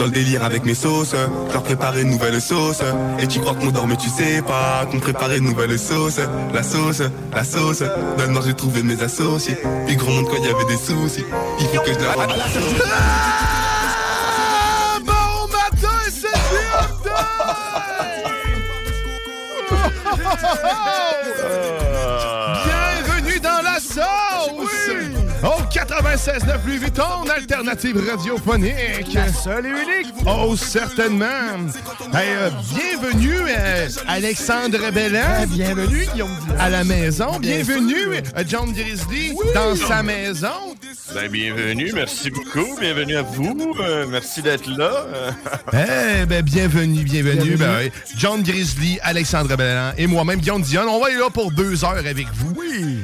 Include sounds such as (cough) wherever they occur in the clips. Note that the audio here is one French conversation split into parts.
dans le délire avec mes sauces, leur préparer une nouvelle sauce. Et tu crois qu'on dort mais tu sais pas qu'on préparait une nouvelle sauce. La sauce, la sauce, dans le nord j'ai trouvé mes associés. Puis gros monde quand il y avait des soucis, il faut que je leur rende la sauce. Bon matin, c'est (laughs) 96.9 Louis Vuitton, alternative radiophonique. Seul et unique. Oh, certainement. Hey, euh, bienvenue, euh, Alexandre Bellan. bienvenue, Guillaume À la maison. Bienvenue, euh, John Grizzly, dans sa maison. Ben, bienvenue, merci beaucoup, bienvenue à vous, euh, merci d'être là. (laughs) Eh ben, bienvenue, bienvenue. Ben, oui. John Grizzly, Alexandre Bellan et moi-même, Guillaume Dion. On va être là pour deux heures avec vous.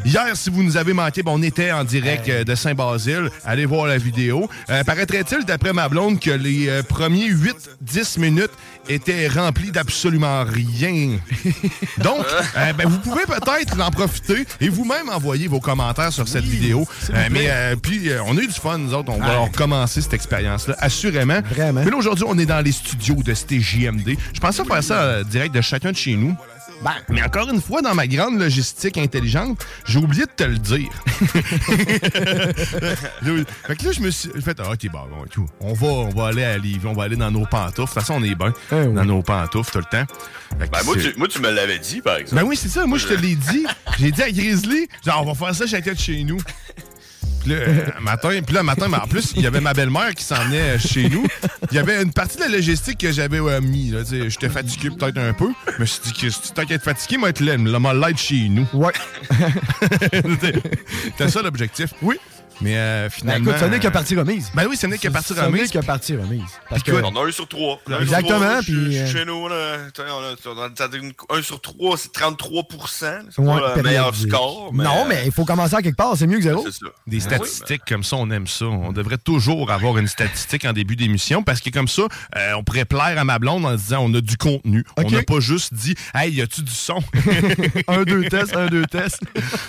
Hier, si vous nous avez manqué, ben, on était en direct de Saint-Basile. Allez voir la vidéo. Euh, Paraîtrait-il, d'après ma blonde, que les euh, premiers 8-10 minutes étaient remplis d'absolument rien? (laughs) Donc, euh, ben, vous pouvez peut-être en profiter et vous-même envoyer vos commentaires sur cette vidéo. Mais puis, on a eu du fun, nous autres. On va recommencer cette expérience-là, assurément. Vraiment. Mais là, aujourd'hui, on est dans les studios de CJMD. Je pensais faire ça direct de chacun de chez nous. Mais encore une fois, dans ma grande logistique intelligente, j'ai oublié de te le dire. (laughs) fait que là, je me suis fait, ah, ok, bon, bon, tout. On va, on va aller à Lévis, on va aller dans nos pantoufles. De toute façon, on est bien dans nos pantoufles tout le temps. Ben, moi, tu, moi, tu me l'avais dit, par exemple. ben oui, c'est ça. Moi, je te l'ai dit. J'ai dit à Grizzly, genre, on va faire ça chacun de chez nous. Puis là, euh, matin, puis là, matin, mais en plus, il y avait ma belle-mère qui s'en venait euh, chez nous. Il y avait une partie de la logistique que j'avais euh, mis. tu J'étais fatigué peut-être un peu. Je me suis dit que si qu'à être fatigué, moi, être là, m'a l'aide chez nous. Ouais. (laughs) C'était ça l'objectif. Oui. Mais euh, finalement. écoute, ce n'est que partie remise. Ben oui, ce n'est que partie Ce n'est remise. que partie remise. Parce que, On a un sur trois. Exactement, trois, puis, chez- euh, Chez nous, là, t'sais, on a, on a- t'as une- un sur trois, c'est 33 C'est Ouais, pas le meilleur score. Non, mais il faut commencer à quelque part, c'est mieux que zéro. C'est ça. Des Oui, statistiques comme ça, on aime ça. On devrait toujours avoir une statistique en début d'émission parce que comme ça, euh, on pourrait plaire à ma blonde en disant on a du contenu. On n'a pas juste dit Hey, y a-tu du son? (laughs) un, deux tests, un, deux tests.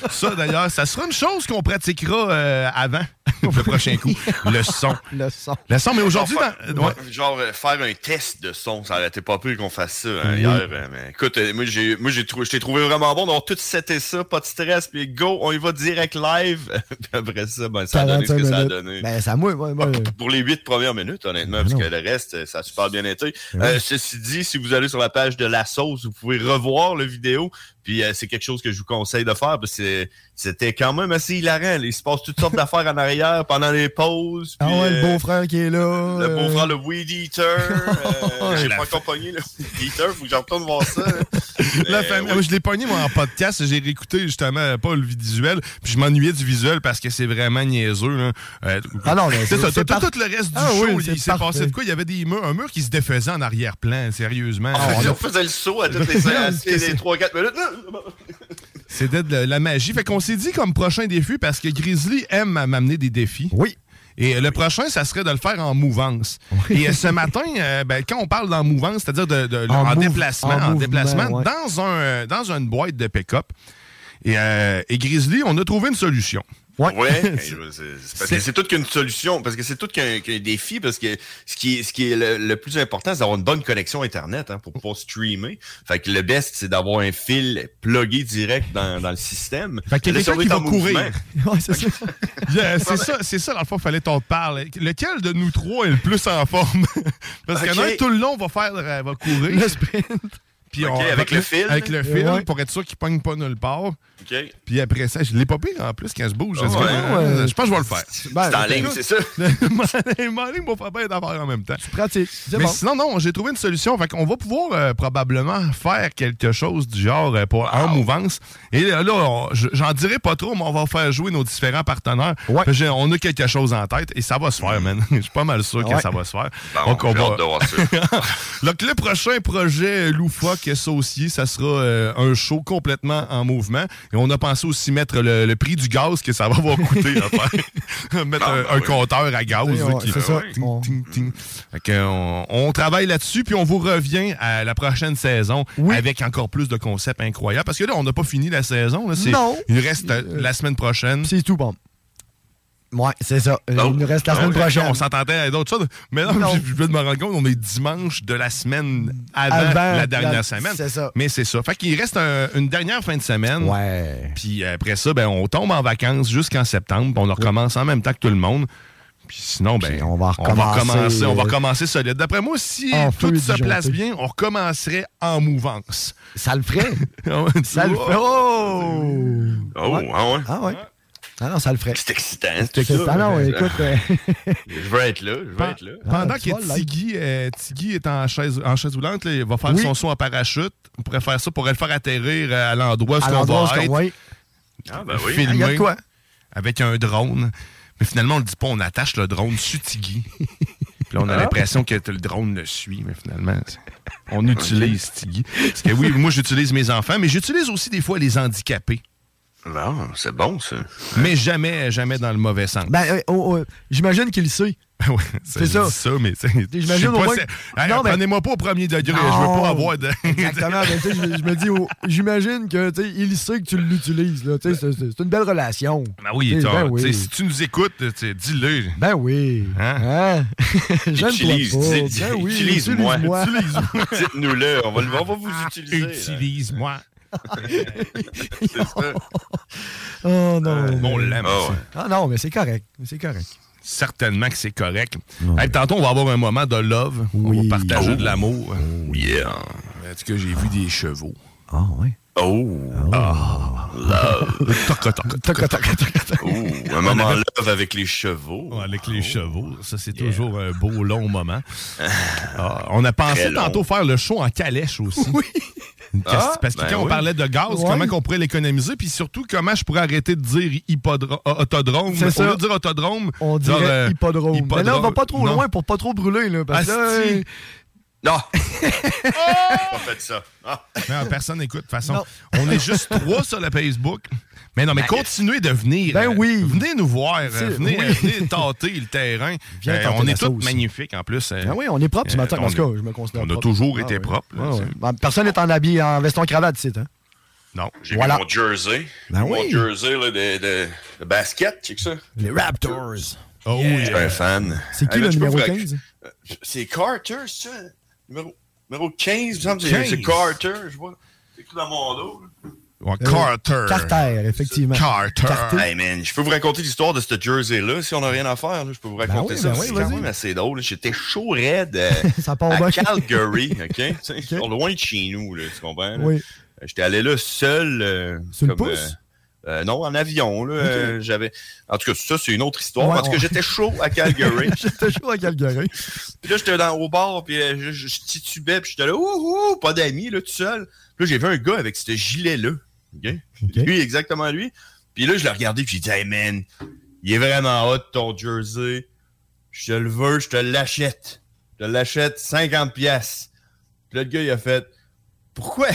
Ça d'ailleurs, ça sera une chose qu'on pratiquera euh, avant (laughs) le prochain coup. Le son. (laughs) Le son. Le son, mais aujourd'hui, Genre, dans- ouais. faire- genre, euh, faire un test de son, ça aurait été pas pire qu'on fasse ça hein, hier. euh, Mais écoute, euh, moi j'ai moi j'ai trouvé je t'ai trouvé vraiment bon. On a tout seté ça, pas de stress, puis go, on y va direct live. (laughs) Puis après ça, ben, ça a donné ce 45 que ça a donné. Ben, ça, moi, moi, moi, Pour les huit premières minutes, honnêtement, parce non. que le reste, euh, ça a super bien été. Ben Euh, ceci dit, si vous allez sur la page de La Sauce, vous pouvez revoir le vidéo. Puis euh, c'est quelque chose que je vous conseille de faire parce que c'était quand même assez hilarant. Il se passe toutes sortes d'affaires en arrière pendant les pauses. Ah ouais, le euh, beau-frère qui est là. le euh, beau-frère, le Weed Eater. Euh, J'ai pas encore pogné le Weed Eater, faut que j'en retourne voir ça. (laughs) La famille. je l'ai pogné moi, en podcast. J'ai réécouté justement pas le visuel. Puis je m'ennuyais du visuel parce que c'est vraiment niaiseux. là. Euh, Ah non, mais c'est Tout, par- tout le reste du Ah show, oui, il s'est passé de quoi? Il y avait des murs, un mur qui se défaisait en arrière-plan, sérieusement. Ah, on (laughs) faisait le saut à toutes les, (laughs) à toutes les 3-4 minutes. C'était de la, magie. Fait qu'on s'est dit comme prochain défi, parce que Grizzly aime m'amener des défis. Oui. Et euh, le prochain, ça serait de le faire en mouvance. Et euh, ce matin, euh, ben, quand on parle d'en mouvance, c'est-à-dire de, de- En déplacement, en en, mouvement, déplacement, ouais. dans, un, dans une boîte de pick-up. Et, euh, et Grizzly, on a trouvé une solution. Ouais, (laughs) c'est- c'est parce que c'est qu'une solution, parce que c'est tout qu'un qu'un défi, parce que ce qui est, ce qui est le, le plus important, c'est d'avoir une bonne connexion Internet hein, pour pouvoir streamer. Fait que le best, c'est d'avoir un fil plugué direct dans, dans le système. Fait on quelqu'un qui va courir. (laughs) Ouais, c'est ça. (laughs) Yeah, c'est ça, c'est ça, dans le fond, fallait qu'on te parle. Lequel de nous trois est le plus en forme? Parce qu'il y en a Ok. un tout le long va faire, euh, va courir. Le sprint. Puis on- avec le fil? Avec le fil, Ouais. pour être sûr qu'il pogne pas nulle part. Puis après ça, je l'ai pas pire en plus quand je bouge. Je, ouais. euh, je pense que je vais le faire. Ben, C'est en ligne, c'est ça? (laughs) Mon ligne va faire bien d'affaires en même temps. Pratique. C'est Mais bon. sinon, non, j'ai trouvé une solution. Fait qu'on va pouvoir euh, probablement faire quelque chose du genre euh, pour, en mouvance. Et là, là, je- j'en dirai pas trop, mais on va faire jouer nos différents partenaires. Que on a quelque chose en tête et ça va se faire, man. (laughs) Je suis pas mal sûr que ça va se faire. Bon, Donc, on va- hâte de voir ça. (laughs) Donc, le prochain projet loufoque associé, ça sera euh, un show complètement en mouvement. Et on a pensé aussi mettre le, le prix du gaz que ça va avoir coûté (laughs) à faire. (laughs) mettre Ah, un, ben un oui. compteur à gaz. Oui, on- qui- c'est ça. Ting, On- ting, ting. Fait que, on, on travaille là-dessus, puis on vous revient à la prochaine saison Oui. avec encore plus de concepts incroyables. Parce que là, on n'a pas fini la saison. là. C'est- Non. Il reste euh, la semaine prochaine. C'est tout bon. Ouais, c'est ça. Il nous reste la Non, semaine prochaine. On s'entendait à d'autres choses. Mais non, Non. (laughs) je viens de me rendre compte, on est dimanche de la semaine avant, Avant la dernière la- semaine. c'est ça. Mais c'est ça. Fait qu'il reste un- une dernière fin de semaine. Ouais. Puis après ça, ben, on tombe en vacances jusqu'en septembre. on recommence en même temps que tout le monde. Puis sinon, ben, Puis on va on va recommencer, on va euh, recommencer solide. D'après moi, si en tout se disjoncté. place bien, on recommencerait en mouvance. Ça le ferait. (laughs) ça ça le ferait. Oh! Oh, Ouais. ah ouais. Ah ouais. Ah non, ça le ferait. C'est excitant, c'est ça. Ah non, écoute. euh, (laughs) Je veux être là, je veux être là. Pendant Ah, vois, que. Tiggy, euh, Tiggy est en chaise, en chaise roulante, là, il va faire Oui. son saut en parachute. On pourrait faire ça pour le faire atterrir à l'endroit où on va être. Ah, ben oui. filmé Il y a de quoi? avec un drone. Mais finalement, on le dit pas, on attache le drone sur Tiggy. (laughs) Puis là, on a Ah. l'impression que le drone le suit, mais finalement, on utilise Tiggy. Parce que oui, moi, j'utilise mes enfants, mais j'utilise aussi des fois les handicapés. Bon, c'est bon, ça. Mais jamais, jamais dans le mauvais sens. Ben, euh, oh, oh, j'imagine qu'il le sait. (laughs) Ouais, c'est ça. ça, mais J'imagine au moins Hey, Non, mais- Prenez-moi pas au premier degré, je veux Non. pas avoir de. (laughs) Exactement. mais tu sais, je, me dis, oh, j'imagine que tu sais, il sait que tu l'utilises. C'est une belle relation. Ben oui, ben oui. si tu nous écoutes, dis-le. Ben oui. Hein? Hein? (laughs) Dis- Ben oui, utilise-moi. utilise-moi. Dites-nous-le, on va, le- on va vous utiliser. là. Utilise-moi. C'est ça. Oh non. Bon, on l'aime. Ah ouais. Ah non, mais c'est correct. C'est correct. Certainement que c'est correct. Hey, tantôt, on va avoir un moment de love. On va partager Oh. de l'amour. Yeah. En tout cas, j'ai vu des chevaux? Ah oui. Oh. Oh. Un moment love avec les chevaux. Avec les chevaux. Ça, c'est toujours un beau, long moment. (laughs) Ah, on a pensé tantôt faire le show en calèche aussi. Oui. (laughs) Ah, parce que ben quand on parlait de gaz, Ouais. comment qu'on pourrait l'économiser, puis surtout comment je pourrais arrêter de dire euh, autodrome? C'est Au ça. lieu de dire autodrome, On dire, dirait euh, hippodrome. Mais là, on va pas trop Non. loin pour pas trop brûler. Là, parce que là, Asti. euh, Non. (laughs) Pas fait ça. Ah. Non, personne n'écoute. De toute façon, Non. on est juste trois sur le Facebook. Mais non, mais continuez de venir. Ben euh, oui. Venez nous voir. euh, C'est- venez, oui. euh, venez tâter le terrain. (laughs) Viens Euh, tâter on est tous magnifiques en plus. Ah oui, on est propre ce matin. on En tout cas, je me considère on a propre. toujours Ah été ouais. propre. là, Ouais, ouais. c'est- Ben, personne n'est en habillé en veston-cravate ici. Hein? Non. J'ai Voilà. mis mon jersey. Ben mon oui. jersey là, de, de, de basket, tu sais que ça? Les Raptors. Oh Je oui. suis un fan. C'est qui Hey, là, le numéro vous rac- 15? Euh, C'est Carter, c'est ça? Numéro, numéro 15, il me semble que 15. c'est- Carter, je vois. C'est écrit dans mon dos. là. Ouais, Carter. Carter, effectivement. Carter. Carter. Hey man, je peux vous raconter l'histoire de ce jersey-là si on n'a rien à faire. là. Je peux vous raconter oui, ça. ben oui, c'est vas-y. quand même assez drôle. J'étais chaud raide euh, (laughs) à. Calgary, (laughs) OK? Tu sais, sur loin de chez nous, là, tu comprends? Oui. J'étais allé là seul. euh, Sur le pouce? euh, euh, non, en avion. Là, euh, j'avais. En tout cas, ça, c'est une autre histoire. Ouais, en tout cas, j'étais chaud à Calgary. (laughs) J'étais chaud à Calgary. Puis là, j'étais dans, au bar, puis euh, je, je, je titubais, puis j'étais là, ouh, ouh, pas d'amis, là, tout seul. Puis là, j'ai vu un gars avec ce gilet-là. Lui, exactement lui. Puis là, je l'ai regardé, puis j'ai dit, hey man, il est vraiment hot ton jersey. Je te le veux, je te l'achète. Je te l'achète 50 pièces. Puis là, le gars, il a fait, pourquoi?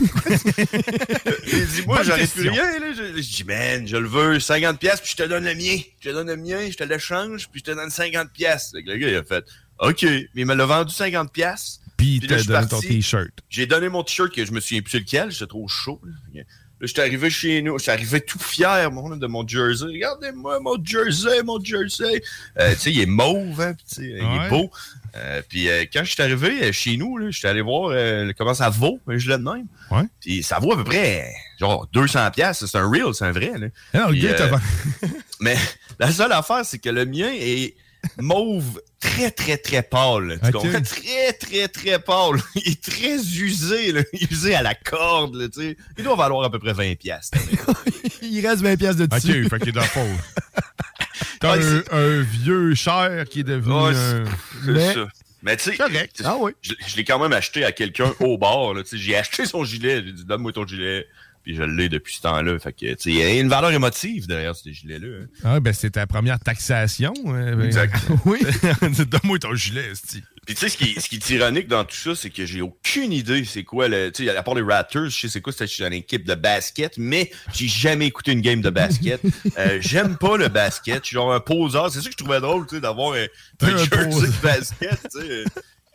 il dit, moi, j'aurais plus rien, là. Je, je dis, man, je le veux, 50 pièces puis je te donne le mien. Je te donne le mien, je te l'échange, puis je te donne 50 pièces. Le gars, il a fait, OK. Mais il me l'a vendu 50 pièces. Puis je suis donné ton parti. t-shirt. J'ai donné mon t-shirt que je me souviens plus lequel, j'étais trop chaud. Là, j'étais arrivé chez nous, j'étais arrivé tout fier mon, de mon jersey. Regardez-moi mon jersey, mon jersey. Euh, tu sais, il est mauve, hein, il est beau. Euh, puis euh, quand je suis arrivé chez nous, j'étais allé voir comment ça vaut, un gilet de même. Ouais. Puis ça vaut à peu près genre 200 pièces, c'est un real, c'est un vrai. Là. Ah le gars, (laughs) mais la seule affaire, c'est que le mien est mauve très, très, très pâle. Tu Ok. comprends? Très, très, très pâle. (laughs) Il est très usé, là. usé à la corde. Là, tu sais. Il doit valoir à peu près 20 piastres. (laughs) Il reste 20 pièces de OK, dessus. fait qu'il est dans. (laughs) T'as Ouais, un, vieux cher qui est devenu Ouais, un... C'est Mais- ça. Mais tu sais, Ah oui. je, je l'ai quand même acheté à quelqu'un au bar. là, tu sais. J'ai acheté son gilet. J'ai dit, donne-moi ton gilet. Puis je l'ai depuis ce temps-là. Fait que, tu sais, il y a une valeur émotive derrière ce gilet-là. hein. Ah, ben c'est ta première taxation. euh, ben- Exact. (laughs) Oui. (laughs) Donne-moi ton gilet, esti. Puis tu sais, ce qui, est- ce qui est ironique dans tout ça, c'est que j'ai aucune idée c'est quoi le. Tu sais, à part les Raptors, je sais c'est quoi, c'était une équipe de basket, mais j'ai jamais écouté une game de basket. (laughs) Euh, J'aime pas le basket. Je suis genre un poseur. C'est ça que je trouvais drôle, tu sais, d'avoir un, un Un jersey poseur. de basket, tu sais.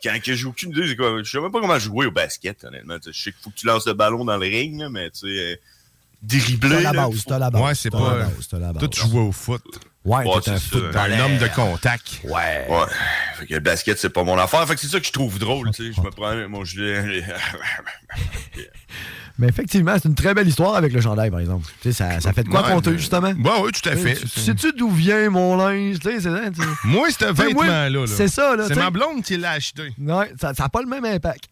Quand que j'ai aucune idée, c'est quoi. Je sais même pas comment jouer au basket, honnêtement. Tu sais, Je sais qu'il faut que tu lances le ballon dans le ring, là, mais tu sais, euh, dribbler. T'as la base, t'as la base. Ouais, c'est pas- la base, t'as la base. Toi, tu jouais au foot. Ouais, Ouais, t'es un football. Un homme de contact. Ouais. Ouais. Fait que le basket, c'est pas mon affaire. Fait que c'est ça que je trouve drôle, tu sais. Je me prends mon gilet. (laughs) Mais effectivement, c'est une très belle histoire avec le chandail, par exemple. Tu sais, ça, ça fait de quoi Ouais, compter, justement? Ouais, oui, tout à fait. Tu- Sais-tu d'où vient mon linge? Tu sais, c'est ça. Moi, ce Tu sais, moi, vêtement-là, là, C'est ça, là. c'est ma blonde qui l'a acheté. Ouais, ça n'a pas le même impact.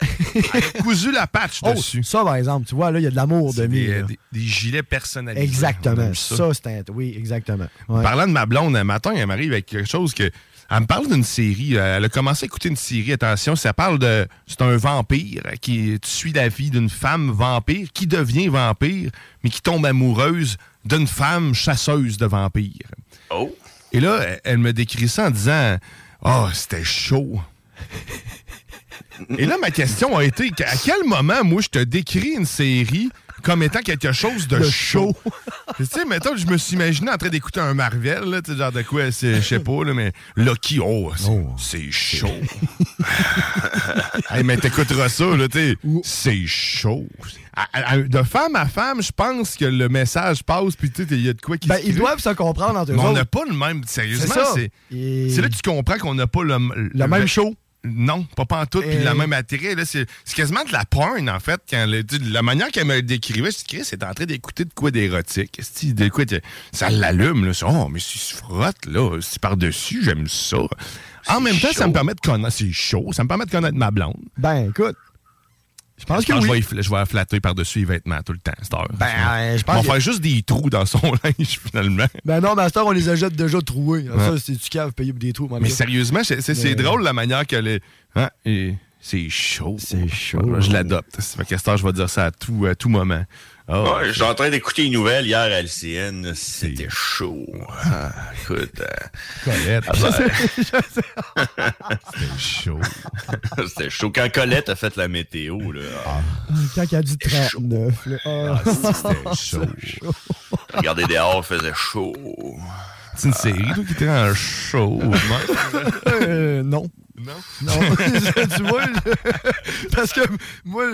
Cousu la patch Oh, dessus. ça, par exemple, tu vois, là, il y a de l'amour de C'est mis. des, des- des gilets personnalisés. On Exactement. aime Ça, c'est un. Oui, exactement. Ouais. Parlant de ma blonde, un matin, elle m'arrive avec quelque chose que. Elle me parle d'une série. euh, Elle a commencé à écouter une série. Attention, ça parle de. C'est un vampire qui tu suis la vie d'une femme vampire qui devient vampire, mais qui tombe amoureuse d'une femme chasseuse de vampires. Oh. Et là, elle- elle me décrit ça en disant Oh, c'était chaud. Et là, ma question a été à quel moment, moi, je te décris une série comme étant quelque chose de De chaud? (laughs) tu sais, mettons, je me suis imaginé en train d'écouter un Marvel, là, tu sais, genre de quoi, c'est- je sais pas, là, mais Loki, oh, c'est Oh. chaud. (laughs) hey, mais t'écouteras ça, là, tu sais, c'est chaud. À- à- de femme à femme, je pense que le message passe, puis tu sais, il y a de quoi qui Ben, se ils crée. doivent se comprendre entre eux Mais on n'a pas le même. Sérieusement, C'est ça. c'est. Et- C'est là que tu comprends qu'on n'a pas le, Le même show. Non, pas pantoute, puis la même attrait. là, C'est c'est quasiment de la porn, en fait. Quand le- la manière qu'elle me décrivait, je dis, c'est en train d'écouter de quoi d'érotique. De quoi de- Ça l'allume, là. C'est, Oh, mais si se frotte, là, c'est par-dessus, j'aime ça. En même temps, ça me permet de connaître. C'est chaud, ça me permet de connaître ma blonde. Ben, écoute. Je pense que je, oui. vais, je flatter par-dessus les vêtements tout le temps, heure. Ben, euh, je pense On que- va faire juste des trous dans son (laughs) linge, finalement. Ben non, Master, on les a déjà troués. Ouais. Ça, c'est du cave payé pour des trous. Mais gars. sérieusement, c'est c'est- c'est Mais- drôle la manière qu'elle est. Hein? Et c'est chaud. C'est chaud. Je l'adopte. Fait cette heure, je vais dire ça à tout, à tout moment. Oh, Ouais, j'étais en train d'écouter les nouvelles hier à LCN. C'était chaud. Ah, écoute. euh, Colette. ah ben, (laughs) C'était chaud. (laughs) C'était chaud. Quand Colette a fait la météo, là. ah, Quand il y a du 39. là. Ah. C'était (laughs) chaud. regardez dehors, il faisait chaud. C'est une série, toi, qui était en chaud. Euh, non. Non? Non. (laughs) (laughs) tu vois, je- parce que moi,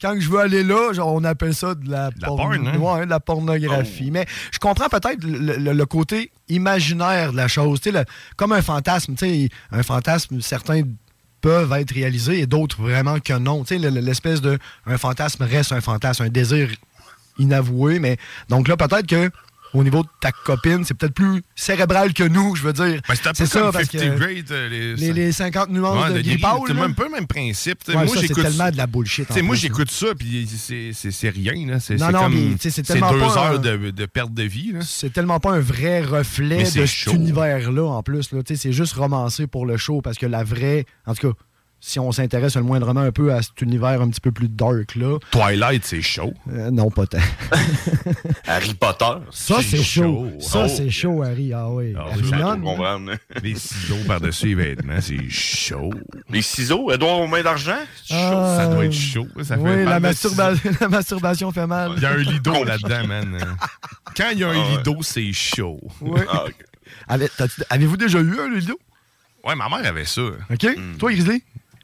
quand je veux aller là, genre, on appelle ça de la, la porn, hein? Ouais, de la pornographie. Mais je comprends peut-être le, le- le côté imaginaire de la chose. Le- comme un fantasme. Tu sais, un fantasme, certains peuvent être réalisés et d'autres vraiment que non. L'espèce de. Un fantasme reste un fantasme, un désir inavoué. Mais donc là, peut-être que. Au niveau de ta copine, c'est peut-être plus cérébral que nous, je veux dire. Ben, c'est un ça, parce 50 que grade. euh, les, les, les 50 nuances Ouais, de pâle, C'est un peu le même principe. Ouais, moi, j'écoute tellement de la bullshit. moi, j'écoute ça, puis c'est- rien. là. C'est Non, non, comme. c'est tellement deux pas un- heures de, de perte de vie. C'est tellement pas un vrai reflet de cet univers-là, en plus. C'est juste romancé pour le show, parce que la vraie... En tout cas, si on s'intéresse le moindrement un peu à cet univers un petit peu plus dark là. Twilight, c'est chaud. Euh, non, pas tant. (laughs) Harry Potter. Ça, c'est chaud. Ça, Oh. c'est chaud, Harry. Ah oui. Ah Harry oui, comprendre. (laughs) Les ciseaux par-dessus les vêtements, c'est chaud. Les ciseaux, Edouard aux mains d'argent? C'est chaud. Ah, Ça doit être chaud. Ça fait oui, mal la, de masturba- (laughs) la masturbation fait mal. Il y a un lido là-dedans, man. Quand il y a un Ah ouais. lido, c'est chaud. Oui. Ah, Avez-vous déjà eu un lido? Ouais, ma mère avait ça. OK? Hmm. Toi, Grizzly?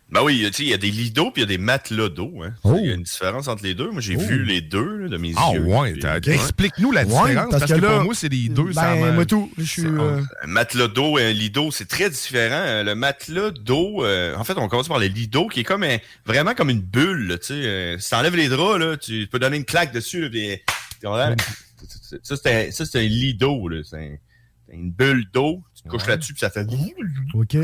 Ben oui, tu sais, il y a des lits d'eau puis il y a des matelas d'eau. Hein. Oh. Il y a une différence entre les deux. Moi, j'ai Oh. vu les deux là, de mes Ah yeux. ouais, Puis- t'as- explique-nous la Ouais, différence, parce parce, que que, là, pour moi, c'est les deux. Ben, moi tout. Je suis... euh, Un matelas d'eau et un lit d'eau, c'est très différent. Euh, Le matelas d'eau, euh, en fait, on commence par le lit d'eau qui est comme un- vraiment comme une bulle. là, Tu sais, euh, si t'enlèves les draps, là, tu peux donner une claque dessus. Puis, ça, c'est un, ça, c'est un lit d'eau. là. C'est un- c'est une bulle d'eau. Tu te couches là-dessus puis ça fait... OK.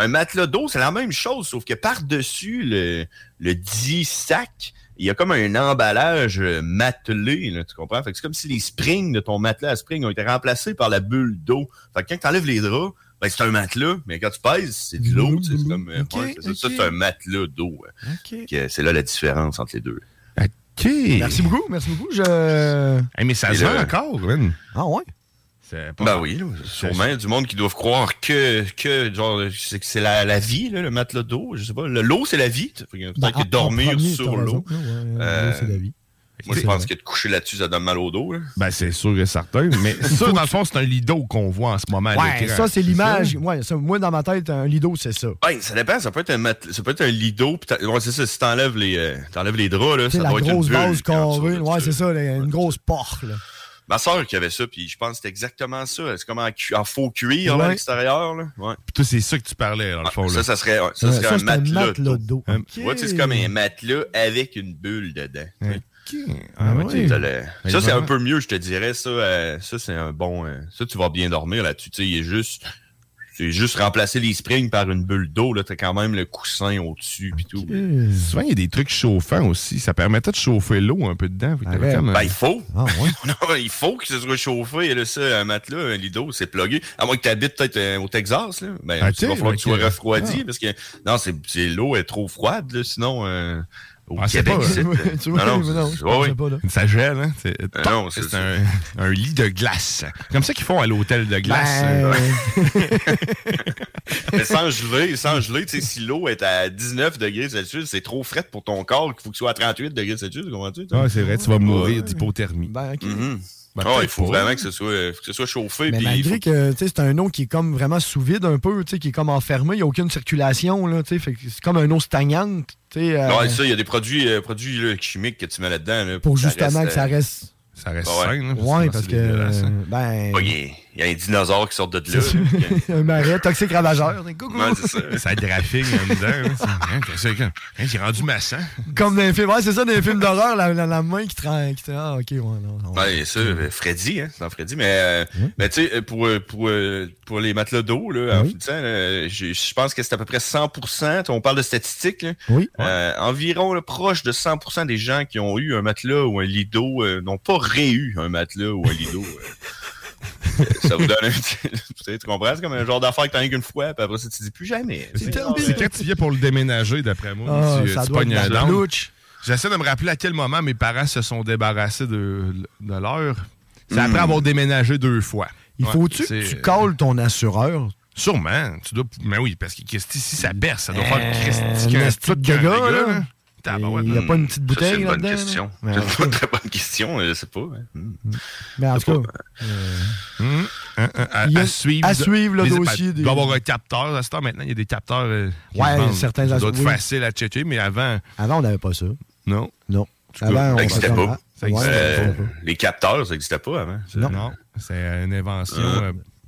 Un matelas d'eau, c'est la même chose, sauf que par-dessus le, le dit sac, il y a comme un emballage euh, matelé, là, tu comprends? Fait que c'est comme si les springs de ton matelas à spring ont été remplacés par la bulle d'eau. Fait que quand tu enlèves les draps, ben, c'est un matelas, mais quand tu pèses, c'est de l'eau. C'est comme, euh, Ok, ouais, c'est ça, c'est un matelas d'eau. euh. C'est là la différence entre les deux. OK. Merci beaucoup, merci beaucoup. Je... Hey, mais ça se vend encore, man. Ah ouais? Ben oui, là, sûrement. Il y a du monde qui doivent croire que, que genre, c'est la, la vie, là, le matelas d'eau. Je sais pas. Le- L'eau, c'est la vie. Peut-être Ben, que dormir premier, sur l'eau. Ouais, ouais, Euh, l'eau, c'est la vie. Moi, je pense que de coucher là-dessus, ça donne mal au dos. Là. Ben, c'est sûr et certain. Mais (laughs) ça, dans le fond, c'est un lido qu'on voit en ce moment Ouais, ça, c'est l'image. Ouais, moi, dans ma tête, un lido, c'est ça. Ben, ça dépend. Ça peut être un, mat- ça peut être un lido. Ouais, c'est ça. Si t'enlèves les, euh, t'enlèves les draps, là, C'est ça la doit être une grosse base là, Ouais, c'est ça, là, une grosse porte. Là. Ma soeur qui avait ça, puis je pense que c'était exactement ça. C'est comme en, faux cuir là, à l'extérieur. Là. Ouais. Puis toi, c'est ça que tu parlais, dans le fond. ça, là. ça serait, ça serait ça, un c'est un matelas. matelas d'eau. c'est comme un matelas avec une bulle dedans. tu sais. OK. Ah Ah, le- Mais Ça, c'est un peu mieux, je te dirais. Ça, euh, ça c'est un bon. euh, ça, tu vas bien dormir là-dessus. Tu sais, il est juste. C'est juste remplacer les springs par une bulle d'eau. Là, t'as quand même le coussin au-dessus puis tout. Euh, Souvent, il y a des trucs chauffants aussi. Ça permettait de chauffer l'eau un peu dedans. Arrête. comme, euh, Ben, il faut. Ah ouais? (laughs) Non, il faut que ce soit chauffé. Et là, ça, un matelas, un lido, c'est plugué. À moins que tu habites peut-être euh, au Texas, là. Ben, Ah, il va falloir que tu sois refroidi Ah. parce que, non, c'est, c'est l'eau est trop froide, là. Sinon, euh, au Ah, c'est Québec, pas- c'est, Ouais, euh, tu vois, non, mais non, je ouais, ouais. pas, là. Ça gèle, hein? C'est Euh, non, c'est un, un lit de glace. Comme ça qu'ils font à l'hôtel de glace. Ben, (laughs) Mais sans geler, sans geler, tu sais, si l'eau est à 19 degrés Celsius, c'est trop frais pour ton corps qu'il faut que ce soit à 38 degrés Celsius, comprends-tu? Ah, c'est vrai, tu vas mourir Ouais. d'hypothermie. ben, OK. Mhm. Ben, Ah, il faut pas. vraiment que ce soit, que ce soit chauffé. Mais malgré faut- que c'est un eau qui est comme vraiment sous vide un peu, qui est comme enfermé, il n'y a aucune circulation, c'est comme un eau stagnante, euh, ça, il y a des produits, euh, produits là, chimiques que tu mets là-dedans. Là, pour que ça justement reste, que ça reste. Ça reste Ouais. sain. là, Ouais, sinon, parce que. Ben. Y, a- il y a un dinosaure qui sort de là. (laughs) un marais toxique ravageur. Coucou! Ouais, ça. Ça graphique en dedans. hein, c'est- hein, J'ai rendu massant. Comme dans les films. Ouais, c'est ça, dans les films d'horreur, la, la, la main qui te- Ah, ok, ouais, non. non. Ouais, ça, euh, Freddy, hein, c'est dans Freddy, mais, euh, mais tu sais, pour, euh, pour, euh, pour les matelas d'eau, là, en Oui. j'ai- je pense que c'est à peu près 100%, on parle de statistiques, là, Oui. euh, environ là, proche de 100% des gens qui ont eu un matelas ou un lit d'eau euh, n'ont pas réu un matelas ou un lit d'eau. euh. (laughs) (laughs) ça vous donne un petit... tu sais, tu comprends? C'est comme un genre d'affaire que t'as qu'une fois, puis après ça, tu dis plus jamais. C'est tellement c'est quand tu viens pour le déménager, d'après moi. Ah, tu, ça tu doit pognes être un. J'essaie de me rappeler à quel moment mes parents se sont débarrassés de, de leur. C'est Hmm. après avoir déménagé deux fois. Il Ouais, faut-tu que tu calles ton assureur? Sûrement. Tu dois... Mais oui, parce que Christy, si ça berce, ça doit Euh, faire Christy un de qu'un dégât, dégât, là. là. Il n'y a pas une petite bouteille c'est une bonne question. C'est Ouais, une très bonne question, je sais pas. hein. Hmm. Mais en tout cas, Hum, hein, hein, à, suivre. à suivre le dossier ben, des- Il doit y avoir un capteur. À ce temps, maintenant, il y a des capteurs. euh, Ouais, certains Ça doit être oui. facile à checker, mais avant, avant, on n'avait pas ça. non. Non. Avant, on ça existait faisait pas. Euh, les capteurs, ça n'existait pas avant. Non. C'est une invention.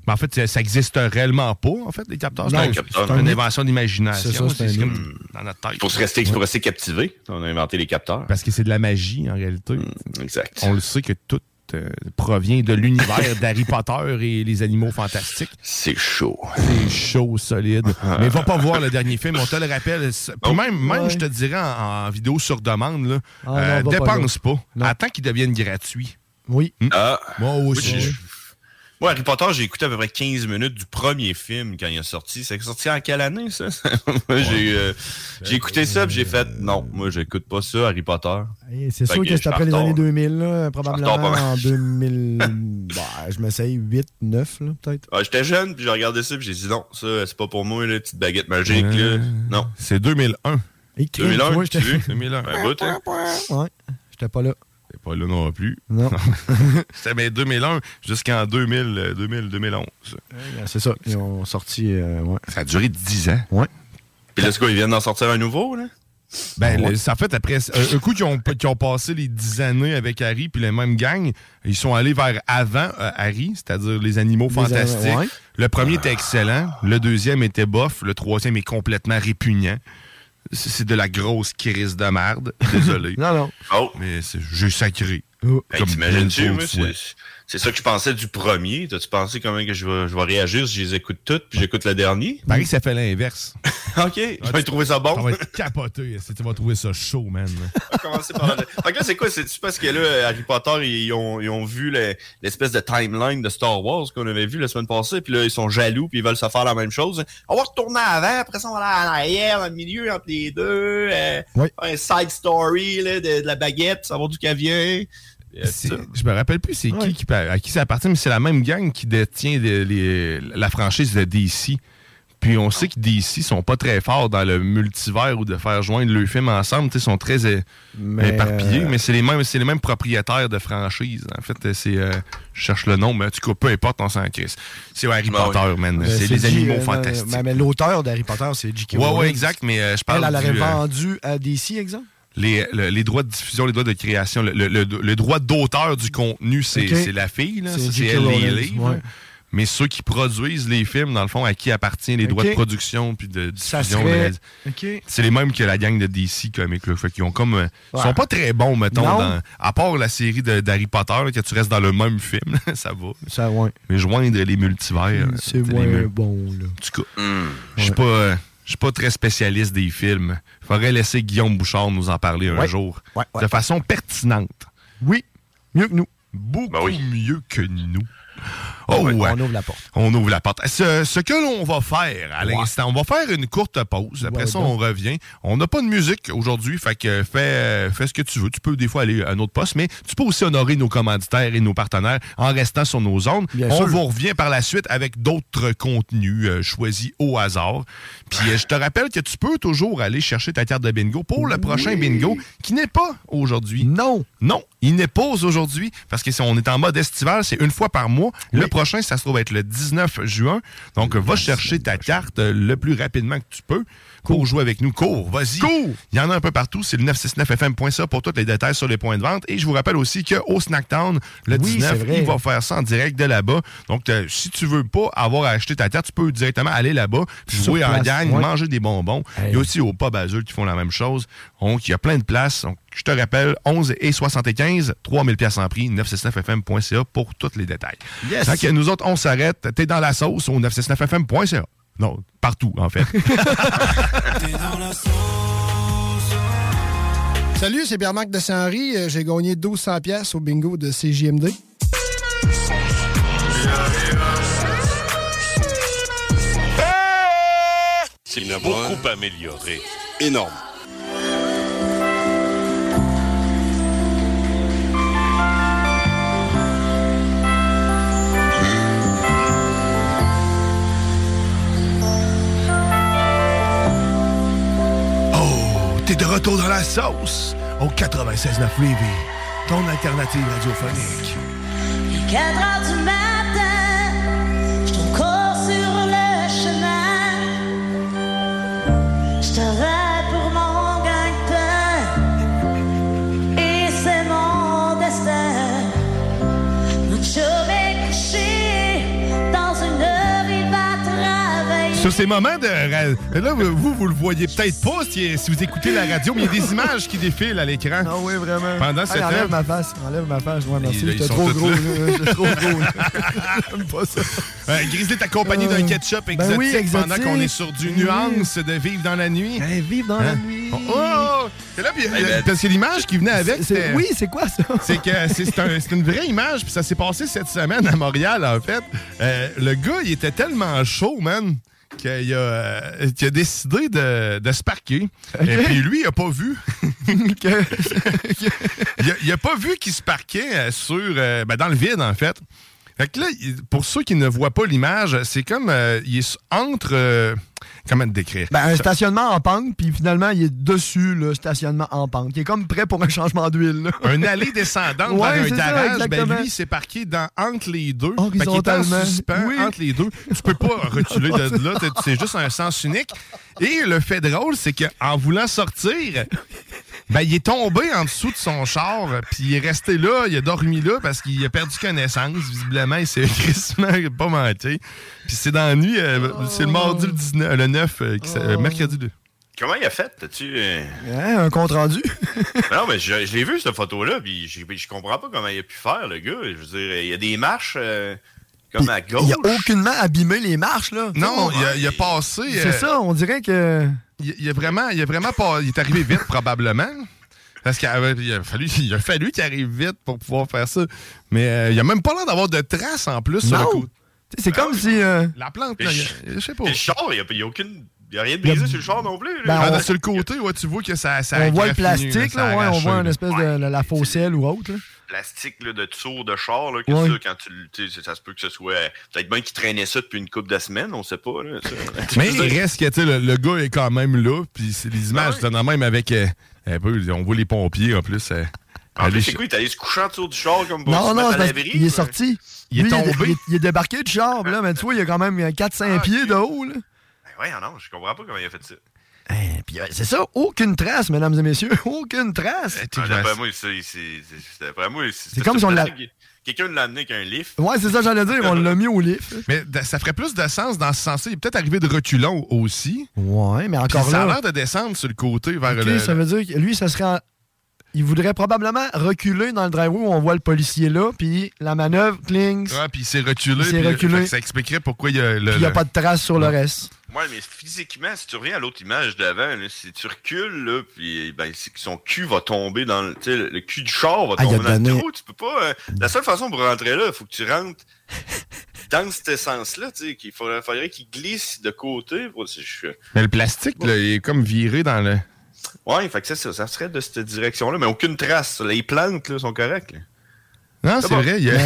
Ben, en fait, ça- ça existe réellement pas, en fait, les capteurs. C'est Non, un- capteur, c'est une invention d'imagination. C'est comme dans notre tête. Pour se rester, pour rester captivé, on a inventé les capteurs. Parce que c'est de la magie, en réalité. Exact. On le sait que tout euh, provient de l'univers d'Harry Potter et les animaux fantastiques. C'est chaud. C'est chaud, solide. Mais va pas voir le dernier film, on te le rappelle. Puis Oh. même, même Ouais. je te dirais, en, en vidéo sur demande, là, Ah euh, dépense pas. Attends qu'il devienne gratuit. Oui. Ah, Moi aussi. Moi, Harry Potter, j'ai écouté à peu près 15 minutes du premier film quand il est sorti. C'est sorti en quelle année, ça? (laughs) Moi, j'ai euh, j'ai écouté ça, puis j'ai fait, non, moi, j'écoute pas ça, Harry Potter. Et C'est Fait sûr que que je c'est après les années 2000, là, probablement en 2000. (laughs) bah, je m'essaye 8, 9, là, peut-être. Ah, J'étais jeune, puis j'ai regardé ça, puis j'ai dit, non, ça, c'est pas pour moi, la petite baguette magique, Euh, là. Non. C'est 2001. Et crime, 2001, tu vois, tu j'étais- veux? 2001. Un bout, hein? Ouais, j'étais pas là. Pas là non plus. Non. (laughs) C'était mais 2001 jusqu'en 2000, euh, 2000, 2011. C'est ça. Ils ont sorti. euh, ouais. Ça a duré 10 ans. Ouais. Puis là, c'est quoi, ils viennent d'en sortir un nouveau, là? Ben, Ouais. le- ça en fait, après, un, un coup qu'ils ont, qu'ils ont passé les 10 années avec Harry, puis les mêmes gang, ils sont allés vers avant euh, Harry, c'est-à-dire les animaux Les fantastiques. an- ouais. Le premier était excellent, le deuxième était bof, le troisième est complètement répugnant. C'est de la grosse crise de merde. Désolé. (laughs) Non, non. Oh! Mais c'est jeu sacré. Oh. Hey, Comme T'imagines-tu. C'est ça que je pensais du premier. T'as-tu pensé comment que je vais, je vais réagir si je les écoute toutes, puis j'écoute le dernier? Que ça fait l'inverse. (laughs) OK, je vais trouver ça bon. Ça va être capoté. si Tu vas trouver ça chaud, man. (laughs) On va commencer par le- Fait que là, c'est quoi? C'est parce que là, Harry Potter, ils ont, ils ont vu le- l'espèce de timeline de Star Wars qu'on avait vu la semaine passée, puis là, ils sont jaloux, puis ils veulent se faire la même chose. On va retourner avant, après ça, on va aller en arrière, dans le milieu, entre les deux. euh, Oui. Un side story là, de, de la baguette, savoir d'où qu'elle Je me rappelle plus c'est Ouais. qui, qui à qui ça appartient, mais c'est la même gang qui détient les- les- la franchise de DC. Puis on sait que DC sont pas très forts dans le multivers ou de faire joindre le film ensemble. tu sais, Ils sont très euh, Mais, éparpillés, euh, mais c'est les mêmes, c'est les mêmes propriétaires de franchise. En fait, c'est, euh, je cherche le nom, mais en tout cas, peu importe, on s'en crisse. C'est Harry Ah Potter, oui. man. euh, C'est les animaux euh, fantastiques. Mais, mais l'auteur d'Harry Potter, c'est J.K. ouais, ouais, exact, mais euh, je parle Elle, elle aurait du, euh, vendu à DC, exemple? Les, le- les droits de diffusion, les droits de création, le, le- droit d'auteur du contenu, c'est la fille, là. C'est elle les livres. ouais. Mais ceux qui produisent les films, dans le fond, à qui appartient les droits de production puis de diffusion. serait. C'est les mêmes que la gang de DC Comics. Là. Fait qu'ils ont comme. euh, Ils Ouais. sont pas très bons, mettons, dans- à part la série de- d'Harry Potter, là, que tu restes dans le même film, (laughs) ça va. Ça, ouais. Mais joindre les multivers. C'est moins mul- bon, là. En tout cas, Hmm. je suis pas. Je suis pas très spécialiste des films. Faudrait laisser Guillaume Bouchard nous en parler un Ouais. jour. Ouais, ouais. De façon pertinente. Oui, mieux que nous. Beaucoup Ben oui. mieux que nous. Oh, Ouais. On ouvre la porte. On ouvre la porte. Ce, ce que l'on va faire à l'instant, on va faire une courte pause. Après ça, on revient. On n'a pas de musique aujourd'hui, fait que fais, fais ce que tu veux. Tu peux des fois aller à un autre poste, mais tu peux aussi honorer nos commanditaires et nos partenaires en restant sur nos. Bien on sûr. vous revient par la suite avec d'autres contenus euh, choisis au hasard. Puis euh, je te rappelle que tu peux toujours aller chercher ta carte de bingo pour le prochain bingo qui n'est pas aujourd'hui. Non. Non, il n'est pas aujourd'hui parce que si on est en mode estival, c'est une fois par mois. Le prochain, ça se trouve être le 19 juin. Donc, va chercher ta carte euh, le plus rapidement que tu peux. Cours jouer avec nous. Cours, vas-y. Cours. Il y en a un peu partout. C'est le 969fm.ca pour tous les détails sur les points de vente. Et je vous rappelle aussi qu'au Snacktown, le Oui, 19, c'est vrai. il va faire ça en direct de là-bas. Donc, euh, si tu veux pas avoir à acheter ta carte, tu peux directement aller là-bas, jouer en gang, ouais. manger des bonbons. Hey. Il y a aussi au pub Azul qui font la même chose. Donc, il y a plein de places. Donc, je te rappelle, 11 et 75, 3000 pièces en prix, 969fm.ca pour tous les détails. Yes. Donc, nous autres, on s'arrête. T'es dans la sauce au 969fm.ca. Non, partout, en fait. (laughs) Salut, c'est Pierre-Marc de Saint-Henri. Euh, J'ai gagné 1200 pièces au bingo de CJMD. Il a beaucoup amélioré. Énorme. De retour dans la sauce au 96.9 Lévis, ton alternative radiophonique. 4 heures du Sur ces moments de. Là, vous, vous le voyez peut-être pas si, si vous écoutez la radio, mais il y a des images qui défilent à l'écran. Ah oui, vraiment. Pendant cette enlève heure. ma face. Enlève ma face. Ouais, merci. J'étais trop gros. J'étais trop gros. là. (laughs) J'aime pas ça. Euh, Grizzly est accompagné d'un Euh, ketchup ben exotique, pendant qu'on est sur du nuance de vivre dans la nuit. Hey, vive dans la Hein? nuit. Oh! Et là, puis, parce que l'image qui venait avec. Oui, c'est quoi ça? C'est que c'est c'est un- c'est une vraie image, puis ça s'est passé cette semaine à Montréal, en fait. Euh, le gars, il était tellement chaud, man, qu'il a, euh, qu'il a décidé de, de se parquer. Et puis lui, il a pas vu. (laughs) il, a, il a pas vu qu'il se parquait euh, sur, euh, ben, dans le vide, en fait. Fait que là, pour ceux qui ne voient pas l'image, c'est comme euh, il est entre. Comment te décrire? Ben, un stationnement en pente, puis finalement, il est dessus, le stationnement en pente. Il est comme prêt pour un changement d'huile. (laughs) un allée descendante Ouais, vers un c'est ça, garage, ben lui, il s'est parqué dans, entre les deux. Fait qu'il est en Horizontalement. suspens Oui. entre les deux. Tu peux pas (laughs) reculer de là, c'est juste un sens unique. Et le fait drôle, c'est qu'en voulant sortir, ben, il est tombé en dessous de son char, puis il est resté là, il a dormi là parce qu'il a perdu connaissance. Visiblement, il s'est (laughs) crissement pas manqué. Puis c'est dans la nuit, euh, c'est le mardi le, 19, le 9, euh, qui euh, mercredi 2. Comment il a fait? T'as-tu. euh, Hein, un compte rendu? (laughs) Ben non, mais je, je l'ai vu, cette photo-là, puis je, je comprends pas comment il a pu faire, le gars. Je veux dire, il y a des marches euh, comme à gauche. Il a aucunement abîmé les marches, là. Non, il a, il a passé. C'est euh, ça, on dirait que. Il, il a vraiment, il a vraiment pas. Il est arrivé vite, probablement. Parce qu'il a, fallu, (laughs) il a fallu qu'il arrive vite pour pouvoir faire ça. Mais euh, il a même pas l'air d'avoir de traces en plus sur le Non. côté. C'est comme si. euh, La plante, je- sais pas. Le char, il n'y a, il y a aucune. Il n'y a rien de brisé sur le char non plus. Ben, Ah, on- sur le côté, ouais, tu vois que ça, ça on voit le plastique, là, ouais, on voit une espèce de la, la faucelle ou autre. là. plastique là, de tour de char, là, que Ouais. ça, quand tu ça se peut que ce soit. Peut-être bien qu'il traînait ça depuis une couple de semaines, on sait pas. (laughs) Mais il reste que tu sais, le, le gars est quand même là, puis c'est les images, c'est même avec. euh, un peu, on voit les pompiers en plus. euh, En plus, c'est quoi? Il est allé se coucher en dessous du char comme pour Non, se non, mettre c'est à parce l'abri? qu'il est sorti. Il est Lui, tombé. Il, est- il est débarqué du char, là, mais tu vois, il y a quand même 4-5 pieds de haut. Là. Ben ouais, non, je comprends pas comment il a fait ça. Puis, euh, c'est ça, aucune trace, mesdames et messieurs, (laughs) aucune trace. Ah, D'après moi, c'est. comme si on l'a- Quelqu'un l'a amené avec un lift. Ouais, c'est ça, j'allais dire, on l'a mis au lift. Mais ça ferait plus de sens dans ce sens-là. Il est peut-être arrivé de reculons aussi. Ouais, mais encore Puis ça a là. l'air de descendre sur le côté vers le. ça veut dire que lui, ça serait. Il voudrait probablement reculer dans le driveway où on voit le policier là, puis la manœuvre, clings, Ah, puis il s'est reculé. Il s'est puis, reculé. fait que Ça expliquerait pourquoi il y a le. puis il n'y a le- pas de trace sur le reste. Ouais, mais physiquement, si tu reviens à l'autre image d'avant, là, si tu recules, là, puis ben, son cul va tomber dans le. Tu sais, le, cul du char va Ah, il a tomber dans donné- le trou. Tu peux pas. euh, la seule façon pour rentrer là, il faut que tu rentres dans cet essence-là, tu sais, qu'il faudrait, faudrait qu'il glisse de côté. Pour, je- Mais le plastique, là, il est comme viré dans le. Ouais, fait que ça, ça, ça serait de cette direction-là, mais aucune trace. Les plantes, là, sont correctes, là. Non, c'est bon. vrai. Il y a...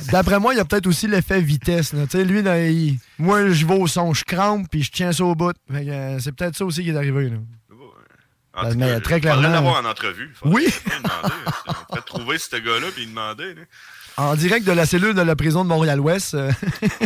(laughs) D'après moi, il y a peut-être aussi l'effet vitesse. Là. Tu sais, lui, là, il- moi, je vais au son, je crampe, puis je tiens ça au bout. Euh, c'est peut-être ça aussi qui est arrivé. Là. En Ben, tout mais cas, très faudrait clairement- l'avoir en entrevue. Oui. demander, on pourrait trouver ce gars-là puis demander. Là. En direct de la cellule de la prison de Montréal-Ouest. euh, (laughs)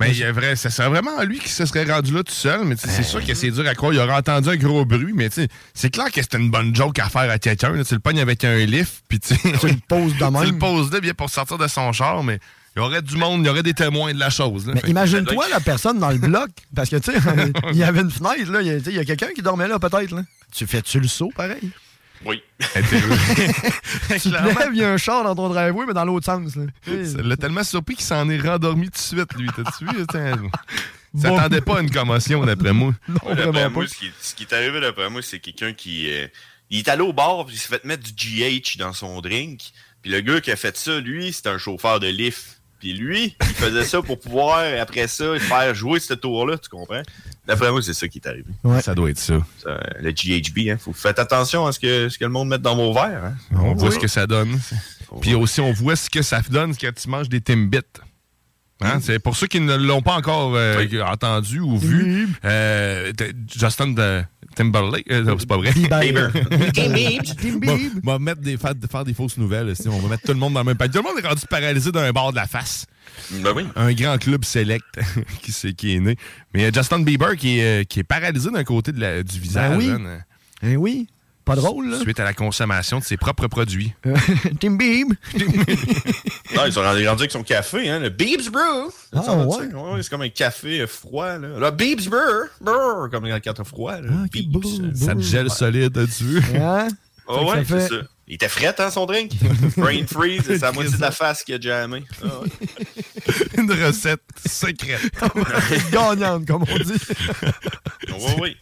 Mais il a vrai, ça serait vraiment lui qui se serait rendu là tout seul, mais c'est sûr que c'est dur à croire. Il aurait entendu un gros bruit, mais c'est clair que c'est une bonne joke à faire à quelqu'un. Tu le pognes avec un lift, puis tu le poses de (laughs) tu le même. poses là bien pour sortir de son char, mais il y aurait du monde, il y aurait des témoins de la chose. là. Mais imagine-toi (laughs) la personne dans le bloc, parce que tu sais, (laughs) il y avait une fenêtre, là, il y a, a quelqu'un qui dormait là peut-être. Là. Tu fais-tu le saut pareil? Oui. (laughs) tu te lèves, il y a un char dans ton driveway, mais dans l'autre sens. Là. Ça l'a tellement surpris qu'il s'en est rendormi tout de suite, lui. T'as-tu vu? Tiens, Il s'attendait pas à une commotion, d'après moi. Ouais, d'après moi, ce qui, ce qui est arrivé d'après moi, c'est quelqu'un qui. euh, il est allé au bar puis il s'est fait mettre du GH dans son drink. Puis le gars qui a fait ça, lui, c'était un chauffeur de lift. Puis lui, il faisait ça pour pouvoir, après ça, faire jouer ce tour-là, tu comprends? D'après moi, c'est ça qui est arrivé. Ça doit être ça. Ça, le GHB, hein. Faut faites attention à ce que, ce que le monde met dans vos verres. Hein. On voit ce que ça donne. Puis aussi, on voit ce que ça donne quand tu manges des Timbits. Hein? C'est pour ceux qui ne l'ont pas encore euh, entendu ou vu, euh, Justin de Timberlake, euh, c'est pas vrai. Bieber. On va mettre des, faire, faire des fausses nouvelles. sinon On va mettre tout le monde dans le même panier. Tout le monde est rendu paralysé d'un bord de la face. Ben oui. Un grand club select (laughs) qui, s'est- qui est né. Mais Justin Bieber qui est, euh, qui est paralysé d'un côté de la- du visage. oui. hein, Eh oui, pas drôle, là. Suite à la consommation de ses propres produits. (laughs) Tim Beeb. Non, (laughs) ils sont rendus rendus avec son café, hein, le Beebs Brew. Ah, Ça, tu ouais. c'est comme un café euh, froid, là. Le Beebs Brew, Brew, comme quand t'as froid, là. Beebs. Ça te gèle solide, as-tu vu? Hein? Ah ouais, Ça fait- c'est ça. Il était fret, hein, son drink? (laughs) Brain freeze, c'est la moitié de la face qui a jammé. Ah, ouais. (laughs) Une recette secrète. (laughs) Gagnante, comme on dit. Oh, oui.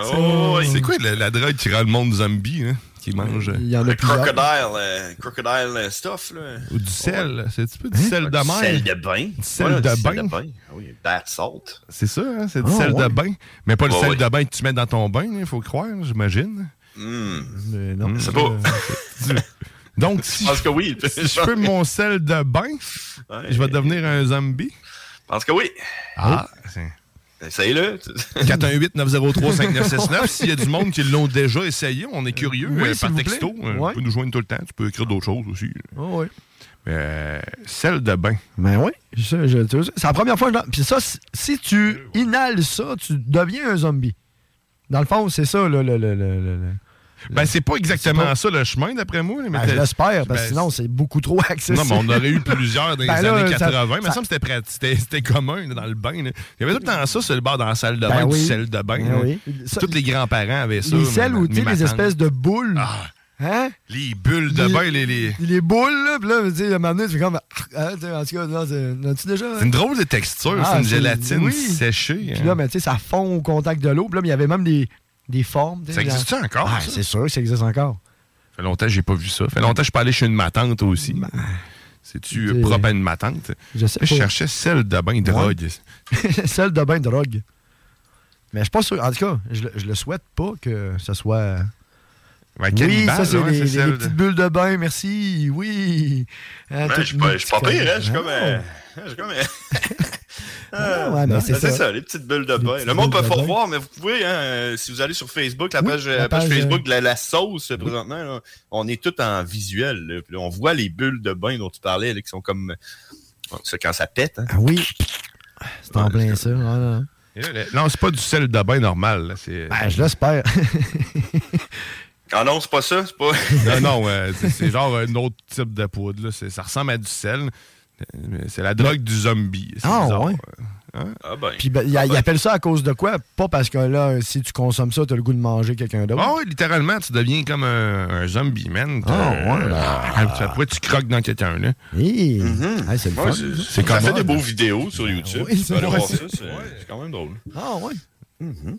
Oh, oui. C'est quoi la, la drogue qui rend le monde zombie, hein, qui mange? Il y en a Le crocodile, euh, crocodile euh, stuff, là. Ou du sel. C'est un petit peu du Hein? sel de Du mer? sel de bain. Du sel Ouais, de du bain. Ah oui, bath salt. C'est ça, hein? C'est du sel ouais. de bain. Mais pas le sel ouais. de bain que tu mets dans ton bain, il faut croire, j'imagine. Hmm. Mais non. C'est pas. Donc, si Je pense que oui. si je fais mon sel de bain, Ouais. je vais devenir un zombie. Je pense que oui. Ah, Essaye-le. (laughs) 418-903-5969. S'il y a du monde qui l'ont déjà essayé, on est curieux. Oui, euh, s'il par vous texto, plaît. euh, Ouais. tu peux nous joindre tout le temps. Tu peux écrire d'autres choses aussi. Oh, oui. Euh, sel de bain. Ben oui, c'est la première fois que je- Puis ça, si- si tu inhales ça, tu deviens un zombie. Dans le fond, c'est ça, le... le, le, le- le- le- Ben, c'est pas exactement pas- ça le chemin, d'après moi. mais Ben, t'as- je l'espère, parce que ben, sinon, c'est beaucoup trop accessible. Non, mais on aurait eu plusieurs dans les Ben là, années ça- 80. mais ça- semble que c'était prat- c'était commun là, dans le bain. là. Il y avait tout le temps ça sur le bord dans la salle de Ben bain, du sel de bain. Oui. Ça- Tous les grands-parents avaient ça. les selles ou, tu sais, mes les matantes. espèces de boules. Ah, Hein? les bulles de Les- bain, les... les... Les boules, là, puis là, tu sais, à un moment donné, tu fais comme... Ah, sais, en tout cas, non, c'est- déjà... C'est une drôle de texture, Ah, c'est une gélatine oui. séchée. Puis hein. là, ben, tu sais, ça fond au contact de l'eau. Puis là, mais il y avait même des, des formes. Ça existe genre- encore, Ah, c'est sûr que ça existe encore. Ça fait longtemps que j'ai pas vu ça. Ça fait longtemps que je suis pas allé chez une matante aussi. C'est-tu euh, Ben, propre à une matante? Je sais Je pas. cherchais celle de bain drogue. Celle (laughs) de bain de drogue. Mais je suis pas sûr. En tout cas, je, je le souhaite pas que ce soit. Ouais, oui, ça, c'est ouais, les, petites bulles de bain, merci. Oui. Ouais, toutes Je suis pas, pas pire, hein. Je suis comme. Ah. (laughs) euh, comme. euh, (laughs) Ah, ouais, mais c'est ça. ça. les petites bulles de bain. Le monde peut pas voir, mais vous pouvez, hein, euh, si vous allez sur Facebook, la Oui, page, la la page page, Facebook euh, de la, la sauce, euh, présentement, là, on est tout en visuel. là. Puis là, on voit les bulles de bain dont tu parlais, là, qui sont comme. C'est quand ça pète. Hein. Ah oui. C'est en plein ça. Ah, non. C'est pas du sel de bain normal. là, c'est- Ben, je l'espère. (laughs) Ah non, c'est pas ça. C'est pas. (laughs) non, non, euh, c'est- genre un autre type de poudre. là. Ça ressemble à du sel. mais C'est la drogue du zombie. C'est Ah, bizarre. ouais. Ah ben. Puis ben, il Ah il ben. appelle ça à cause de quoi? Pas parce que là, si tu consommes ça, t'as le goût de manger quelqu'un d'autre. Ah oui, littéralement, tu deviens comme un, un zombie, man. Ah, ouais. euh, Après, tu croques dans quelqu'un, là. Hi. Mhm. Ah, c'est le Ouais, fun. c'est- ça fait des beaux vidéos sur YouTube. oui, Tu aller voir ça. c'est quand même drôle. Ah, ouais. Mhm.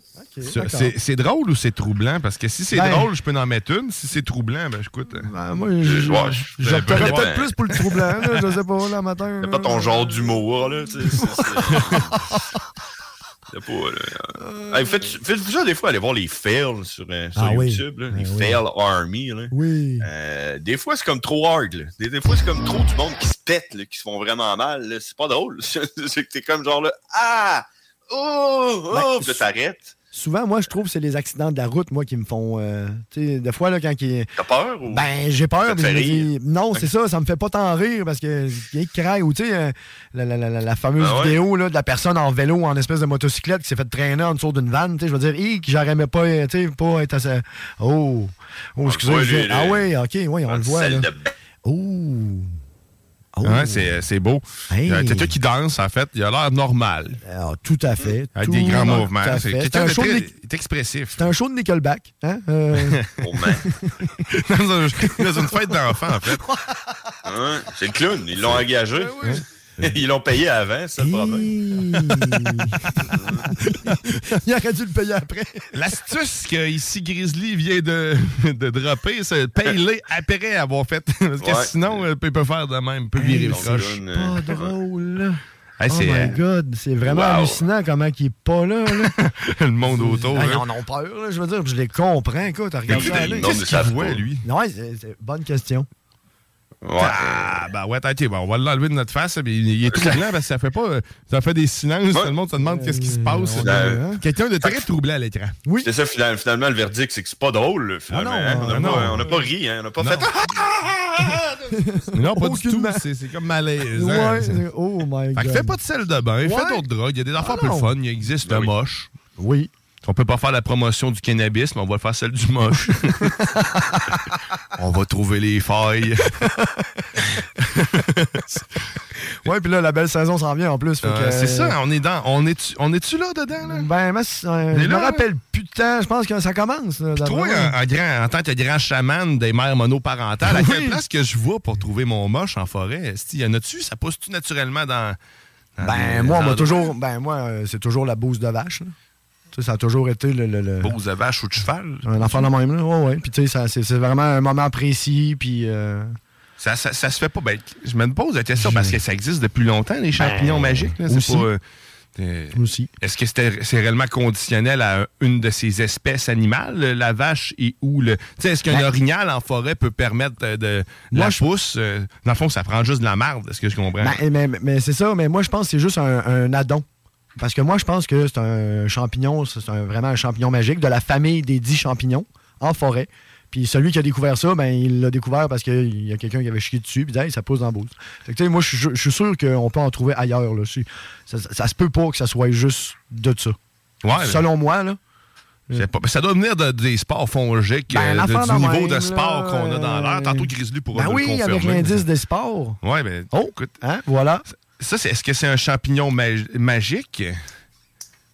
C'est drôle ou c'est troublant? Parce que si c'est Ben- drôle, je peux en mettre une. Si c'est troublant, ben écoute. euh, Ben, moi, je- je- Ouais, j'opterais peut-être ouais. plus pour le troublant, là, je sais pas, là, (laughs) matin. C'est pas ton genre d'humour, là. tu sais, c'est- (laughs) pas, là. Hey, faites- Faites-vous ça des fois, aller voir les fails sur, euh, sur Ah oui. YouTube, là, les Ben oui. fail army. Là. Oui. Euh, des fois, c'est comme trop hard. Là. Des, des fois, c'est comme trop du monde qui se pète, là, qui se font vraiment mal. C'est pas drôle. (laughs) c'est que t'es comme genre là, ah, oh, oh, Ben, t'arrêtes. Souvent, moi, je trouve que c'est les accidents de la route, moi, qui me font. euh, tu sais, des fois, là, quand il. T'as peur ou? Ben, j'ai peur, Ça te fait rire? Non, c'est ça, ça me fait pas tant rire parce que. Il y a qui craille, ou tu sais, euh, la, la- la- la- fameuse Ah ouais? vidéo là, de la personne en vélo, en espèce de motocyclette qui s'est fait traîner en dessous d'une vanne, tu sais, je veux dire, hi, que j'aurais aimé pas, tu sais, pas être assez. Oh, oh, excusez, voit, je- les- Ah oui, ok, oui, on Dans le voit, celle là. de- Oh. Oh. Ouais, c'est c'est beau. Hey. Il y a quelqu'un qui danse, en fait, il a l'air normal. Ah, tout à fait. Avec tout des grands à mouvements. fait. C'est C'est quelqu'un de de expressif. c'est un show de Nickelback. Hein? Euh, (laughs) Oh, man. (laughs) dans, un- dans une fête d'enfants, en fait. Hein? C'est le clown. Ils l'ont engagé. (laughs) Ils l'ont payé avant, c'est ça le problème. (laughs) Il aurait dû le payer après. L'astuce que ici Grizzly vient de, (laughs) de dropper, c'est paye-les après avoir fait. Parce que Ouais. sinon, il peut faire de même, il peut virer le une- Pas drôle. Hey, oh c'est, my euh, God, c'est vraiment Wow. hallucinant comment il est pas là. là. le monde autour. Ils en ont peur, là, je veux dire. Je les comprends, écoute. Regarde ça Écoute, aller. non, mais Qu'est-ce ça qu'il voit, lui? Ouais, c'est- bonne question. Ouais. Ah, ben ouais, t'inquiète, bon, on va l'enlever de notre face. mais il, est troublant parce que ça fait pas. Ça fait des silences. Ouais. Tout le monde se demande qu'est-ce qui se passe. Euh? Quelqu'un de très troublant à l'écran. Oui. C'est ça, finalement, finalement, le verdict, c'est que c'est pas drôle, finalement. Ah non, hein. ah on n'a non. pas, on n'a pas ri, hein. on n'a pas Non. fait. Non, pas du tout. C'est c'est comme malaise. Ouais, hein. c'est- oh my Fait que God. fais pas de sel de bain, Ouais. fais d'autres drogues. Il y a des affaires Ah plus non. fun. Il existe Ben le oui. moche. Oui. On peut pas faire la promotion du cannabis, mais on va faire celle du moche. (laughs) on va trouver les failles. (laughs) Ouais, puis là, la belle saison s'en vient en plus. Euh, que, c'est ça, on est dans. On est-tu on est là dedans, là? Ben, moi, c'est- euh, Mais je me là, rappelle plus. de temps. Je pense que ça commence. là, Toi, moi. en, en grand, en tant que grand chaman des mères monoparentales, à quelle Oui. place que je vois pour trouver mon moche en forêt? Est-ce qu'il y en a-tu? Ça pousse-tu naturellement dans. dans Ben, moi, endroits? toujours. Ben, moi, euh, c'est toujours la bouse de vache. là. Ça a toujours été le. le, le- de vache ou de cheval? Un enfant de même, là. Ouais, ouais. Puis, tu sais, ça- c'est vraiment un moment précis. Puis. euh, Ça, ça, ça se fait pas. Ben, je me pose la question parce que ça existe depuis longtemps, les champignons Ben, magiques. là. C'est aussi. pas, euh, euh, Aussi. Est-ce que c'est réellement conditionnel à une de ces espèces animales, la vache et ou le. Tu sais, est-ce qu'un Ben- orignal en forêt peut permettre de, de Moi, la je- pousse? euh, dans le fond, ça prend juste de la marde, est-ce que je comprends? Ben, mais mais- mais c'est ça, mais moi, je pense que c'est juste un, un addon. Parce que moi, je pense que c'est un champignon, c'est un- vraiment un champignon magique de la famille des dix champignons en forêt. Puis celui qui a découvert ça, ben, il l'a découvert parce qu'il y a quelqu'un qui avait chié dessus, puis hey, ça pousse dans la bouse. Fait que, moi, je suis- sûr qu'on peut en trouver ailleurs. Là. Ça, ça, ça se peut pas que ça soit juste de ça. Ouais, Selon moi, là. Pas. Ça doit venir de- des sports fongiques, Ben, euh, de- du niveau même, de sport qu'on a dans l'air. euh, Tantôt, Grizzly pourra Ben nous oui, le avec confirmer. l'indice des sports. Ouais, ben, Oh, écoute. Hein, voilà. Ça, c'est, est-ce que c'est un champignon mag- magique?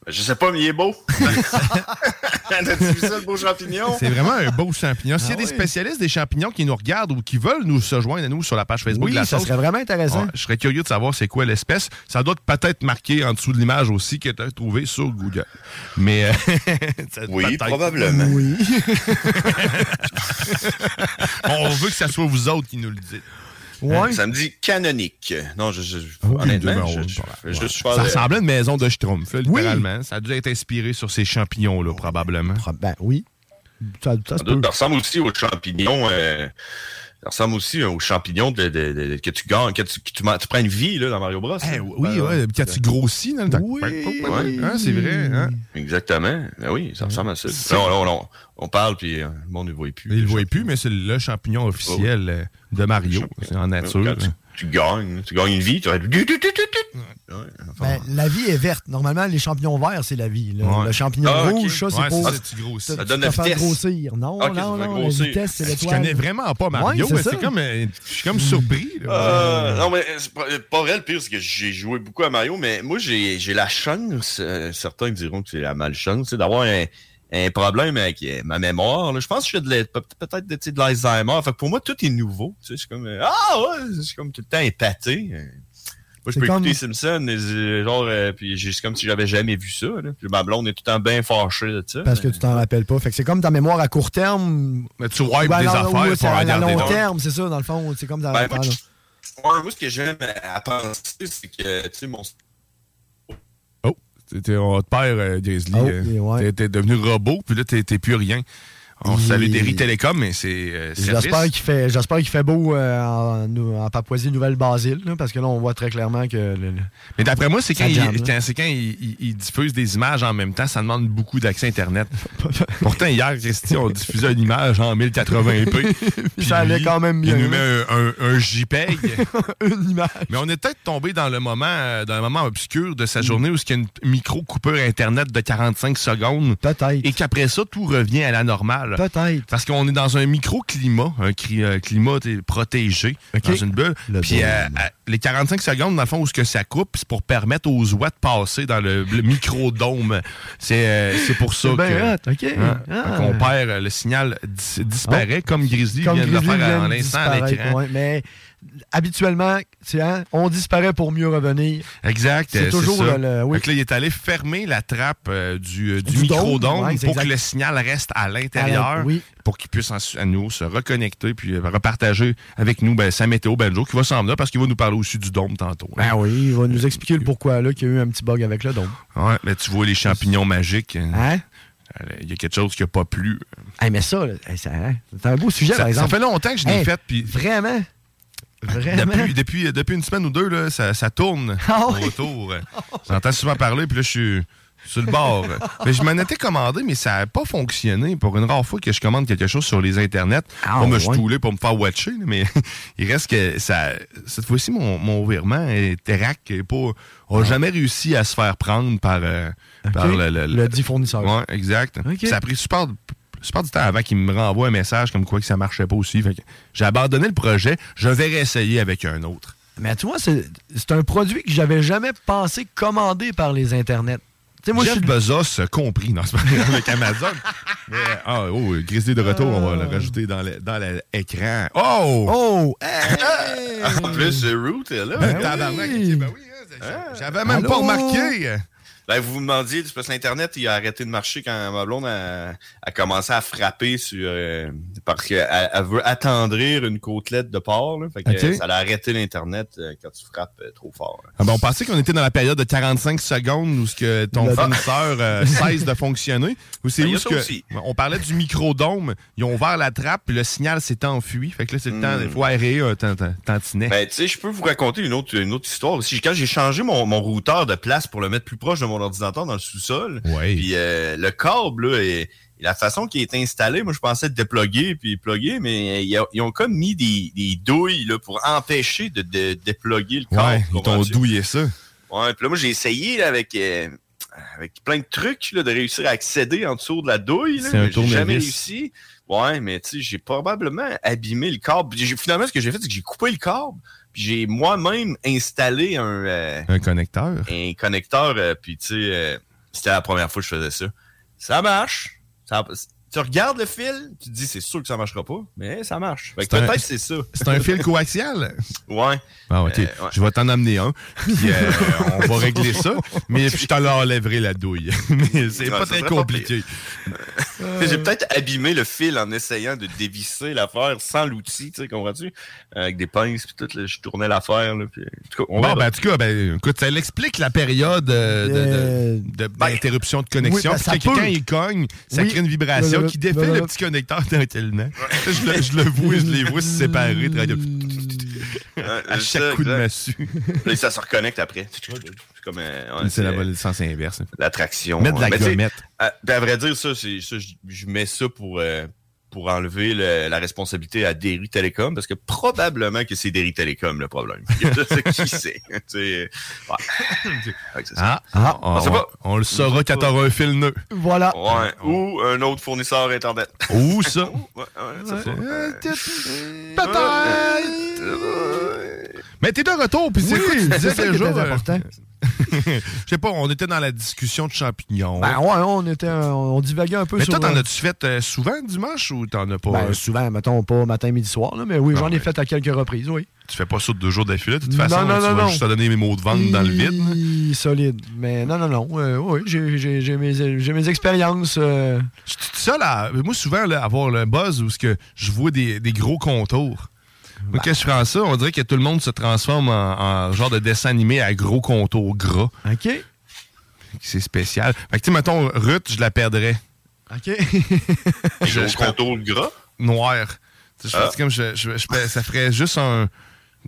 Je sais pas, mais il est beau. (laughs) (laughs) T'as-tu vu ça, le beau champignon? C'est vraiment un beau champignon. S'il y a Ah des spécialistes des champignons qui nous regardent ou qui veulent nous se joindre à nous sur la page Facebook Oui, de la ça sauce, serait vraiment intéressant. ouais, je serais curieux de savoir c'est quoi l'espèce. Ça doit peut-être marquer en dessous de l'image aussi que tu as trouvé sur Google. Mais euh, (laughs) ça- Oui, peut-être. probablement. Oui. On veut que ça soit vous autres qui nous le dites. Ouais. Ça me dit canonique. Non, je, je- oui, honnêtement, je, on- je- je fais juste Ça ressemblait à une maison de Schtroumpf, là, littéralement. Ça a dû être inspiré sur ces champignons-là, probablement. Ben oui. Ça ressemble aussi aux champignons. euh, ça ressemble aussi aux champignons de, de- de- que tu gagnes, que tu, que tu, man- tu prends une vie là, dans Mario Bros. Eh oui, ouais, quand tu grossis dans le temps. Oui. Ouais. Hein, c'est vrai. Hein? Exactement. Ben oui, ça ressemble à ça. Non, non, non. On parle, puis euh, le monde ne le voit plus. Il le voit plus, mais c'est le champignon officiel euh, de Mario. C'est en nature. Tu, gagnes, tu gagnes une vie, tu vas être... Ben, la vie est verte. Normalement, les champignons verts, c'est la vie. Ouais. Le champignon Ah, rouge, ça, c'est Ouais, pour ça, donne la faire vitesse. grossir. Non, Ok, ça non, non. La vitesse, c'est Je l'étoile. connais vraiment pas Mario, Ouais, c'est mais c'est comme. euh, Je suis comme surpris. Euh, non, mais c'est pas, vrai, le pire, c'est que j'ai joué beaucoup à Mario, mais moi, j'ai j'ai la chance, euh, certains diront que c'est la malchance, c'est d'avoir un, un problème avec euh, ma mémoire. là. Je pense que de la- peut- peut-être de, de l'Alzheimer. Fait que pour moi, tout est nouveau. Tu sais, je suis comme, euh, ah ouais, je suis comme tout le temps épaté. Euh, Moi, je peux comme- écouter Simpson, et, genre, euh, puis c'est comme si j'avais jamais vu ça. Là. Puis ma blonde est tout le temps bien fâchée de ça. Parce que tu t'en rappelles pas. Fait que c'est comme ta mémoire à court terme. Mais tu wipes des affaires pour c'est à regarder long terme, c'est ça, dans le fond. C'est comme dans Ben, moi, je- moi, ce que j'aime à penser, c'est que, tu sais, mon on te perd, euh, Grizzly. Oh, euh, ouais. T'es devenu robot, puis là, t'es plus rien. On Il- salue Derry Télécom, mais c'est euh, J'espère service. qu'il fait, j'espère fait beau euh, en, en Papouasie Nouvelle-Basile, là, parce que là, on voit très clairement que. le- le- Mais d'après moi, c'est quand, il, quand- c'est quand il, il- il diffuse des images en même temps, ça demande beaucoup d'accès Internet. (laughs) Pourtant, hier, Christy, on diffusait une image en 1080p. (laughs) puis Ça allait quand même Il bien. nous met un, un- un JPEG. (laughs) une image. Mais on est peut-être tombé dans le moment, euh, dans le moment obscur de sa journée où il y a une micro-coupure Internet de 45 secondes. Peut-être. Et qu'après ça, tout revient à la normale. Peut-être. Parce qu'on est dans un micro-climat, un euh, climat protégé, dans une bulle. Le Puis euh, à- les 45 secondes, dans le fond, où ce que ça coupe, c'est pour permettre aux oies de passer dans le, le micro-dôme. C'est euh, pour ça que... Hein, Ah. qu'on perd, euh, le signal dis- disparaît, comme Grizzly Comme vient de le faire en l'instant à l'écran. ouais, mais habituellement, hein, on disparaît pour mieux revenir. Exact. C'est euh, toujours ça. le- le- oui. Fait que là, il est allé fermer la trappe euh, du, euh, du, Du dôme, micro-dôme ouais, pour que le signal reste à l'intérieur, oui. pour qu'il puisse à nouveau se reconnecter puis euh, repartager avec nous ben, sa météo Benjo qui va s'en venir parce qu'il va nous parler aussi du dôme tantôt. Ben oui, il va nous expliquer le pourquoi là qu'il y a eu un petit bug avec le dôme. Ouais, mais tu vois les champignons magiques. Hein? Il y a quelque chose qui n'a pas plu. Hey, mais ça, ça- c'est un beau sujet, Ça, par ça exemple. fait longtemps que je l'ai Hey, fait. Puis Vraiment? Vraiment? depuis, depuis, depuis une semaine ou deux, là, ça, ça tourne Ah oui? autour. (laughs) J'entends souvent parler, puis là, je suis sur le bord. (laughs) mais je m'en étais commandé, mais ça n'a pas fonctionné. Pour une rare fois que je commande quelque chose sur les internets, Ah, pas me stouler pour me faire watcher, mais (laughs) il reste que ça. Cette fois-ci, mon, mon virement Interac n'a pas a jamais réussi à se faire prendre par, euh, par le, le- Le dit fournisseur. Ouais, exact. Ça a pris super, super du temps avant qu'il me renvoie un message comme quoi que ça marchait pas aussi. J'ai abandonné le projet. Je vais réessayer avec un autre. Mais tu vois, c'est un produit que j'avais jamais pensé commander par les internets. sais, moi, je Jeff suis- Bezos compris dans ce avec Amazon. (laughs) Mais, ah, oh, Grizzly de retour, on va le rajouter dans le- dans l'écran. Oh! Oh! (laughs) En plus, Root là. Ben, ok, ben oui, hein, J'avais même Allô? pas remarqué. Ben, vous vous demandiez, c'est parce que l'Internet, il a arrêté de marcher quand ma blonde a, a commencé à frapper sur... euh, parce qu'elle elle veut attendrir une côtelette de porc. Là, fait que, euh, ça a arrêté l'Internet euh, quand tu frappes euh, trop fort. Ah ben, on pensait qu'on était dans la période de 45 secondes où ce que ton fournisseur euh, (laughs) cesse de fonctionner. Ou c'est Ben, où ce que aussi. on parlait du microdôme, ils ont ouvert la trappe puis le signal s'est enfui. Fait que là c'est le temps, il faut aérer un tant- tant- tantinet. Ben, tu sais, je peux vous raconter une autre, une autre histoire aussi. Quand j'ai changé mon, mon routeur de place pour le mettre plus proche de mon ordinateur dans le sous-sol, puis euh, le câble, là, et, et la façon qu'il est installé, moi, je pensais déploguer puis plugger, mais ils, ils ont comme mis des, des douilles là, pour empêcher de, de déploguer le câble. Ouais, ils t'ont douillé ça. Ouais, puis là, moi, j'ai essayé là, avec, euh, avec plein de trucs là, de réussir à accéder en dessous de la douille. là, C'est un mais J'ai jamais réussi. Ouais, mais tu sais, j'ai probablement abîmé le câble. Finalement, ce que j'ai fait, c'est que j'ai coupé le câble. J'ai moi-même installé un, euh, Un connecteur. un connecteur. euh, puis tu sais, euh, c'était la première fois que je faisais ça. Ça marche. Ça- tu regardes le fil, tu te dis c'est sûr que ça marchera pas, mais ça marche. Peut-être c'est ça. C'est un fil coaxial. (laughs) Ouais. Ah, ok. Euh, ouais. Je vais t'en amener un. Puis euh, on va régler ça. Mais puis je t'en enlèverai la douille. (laughs) mais c'est Ouais, pas très compliqué. J'ai peut-être abîmé le fil en essayant de dévisser l'affaire sans l'outil, tu sais, comprends-tu? Avec des pinces, puis tout, là, je tournais l'affaire, là, puis... En tout cas, on Bon, verra. ben, en tout cas, ben, écoute, ça l'explique la période euh, de- Euh, de- de- d'interruption de, connexion. oui, ben, Puis ça peut. il cogne, ça Oui. crée une vibration Qui défait le petit connecteur tranquillement. je, le, je le vois, je les vois se séparer. à chaque coup de massue. Là, ça se reconnecte après. C'est comme... euh, c'est la sens inverse. L'attraction. Mettre de la gommette. à, ben, à vrai dire, ça, je mets ça pour, euh, pour enlever le- la responsabilité à Derry Telecom, parce que probablement que c'est Derry Telecom le problème. Qui (laughs) ouais. Ah, on, On sait pas. on le saura quand t'auras un fil nœud. Voilà. Ouais. Ou un autre fournisseur Internet. Où ça? Ouais, ouais, ça fait- Mais t'es de retour, puis c'est Oui, quoi tu disais déjà? Je sais pas, on était dans la discussion de champignons. Ben ouais, on était, on divaguait un peu Mais sur... toi, t'en as-tu fait euh, souvent dimanche ou t'en as pas? Ben, euh, souvent, mettons, pas matin, midi, soir, là, mais oui, Ah j'en ai fait à quelques reprises, oui. Tu fais pas ça de deux jours d'affilée, de toute Non, façon. non, tu non, vas non. juste te donner mes mots de vente dans le vide. Solide. Mais non, non, non. euh, oui, j'ai- mes, mes expériences. Je suis tout seul à. Moi, souvent, là, avoir le buzz où ce que je vois des, des gros contours. Moi, quand je prends ça, on dirait que tout le monde se transforme en, en genre de dessin animé à gros contours gras. OK. C'est spécial. Fait que, tu sais, mettons, Ruth, je la perdrais. OK. Je, gros contour gras? Noir. Tu sais, Je Ah. comme je, je- je ça ferait juste un.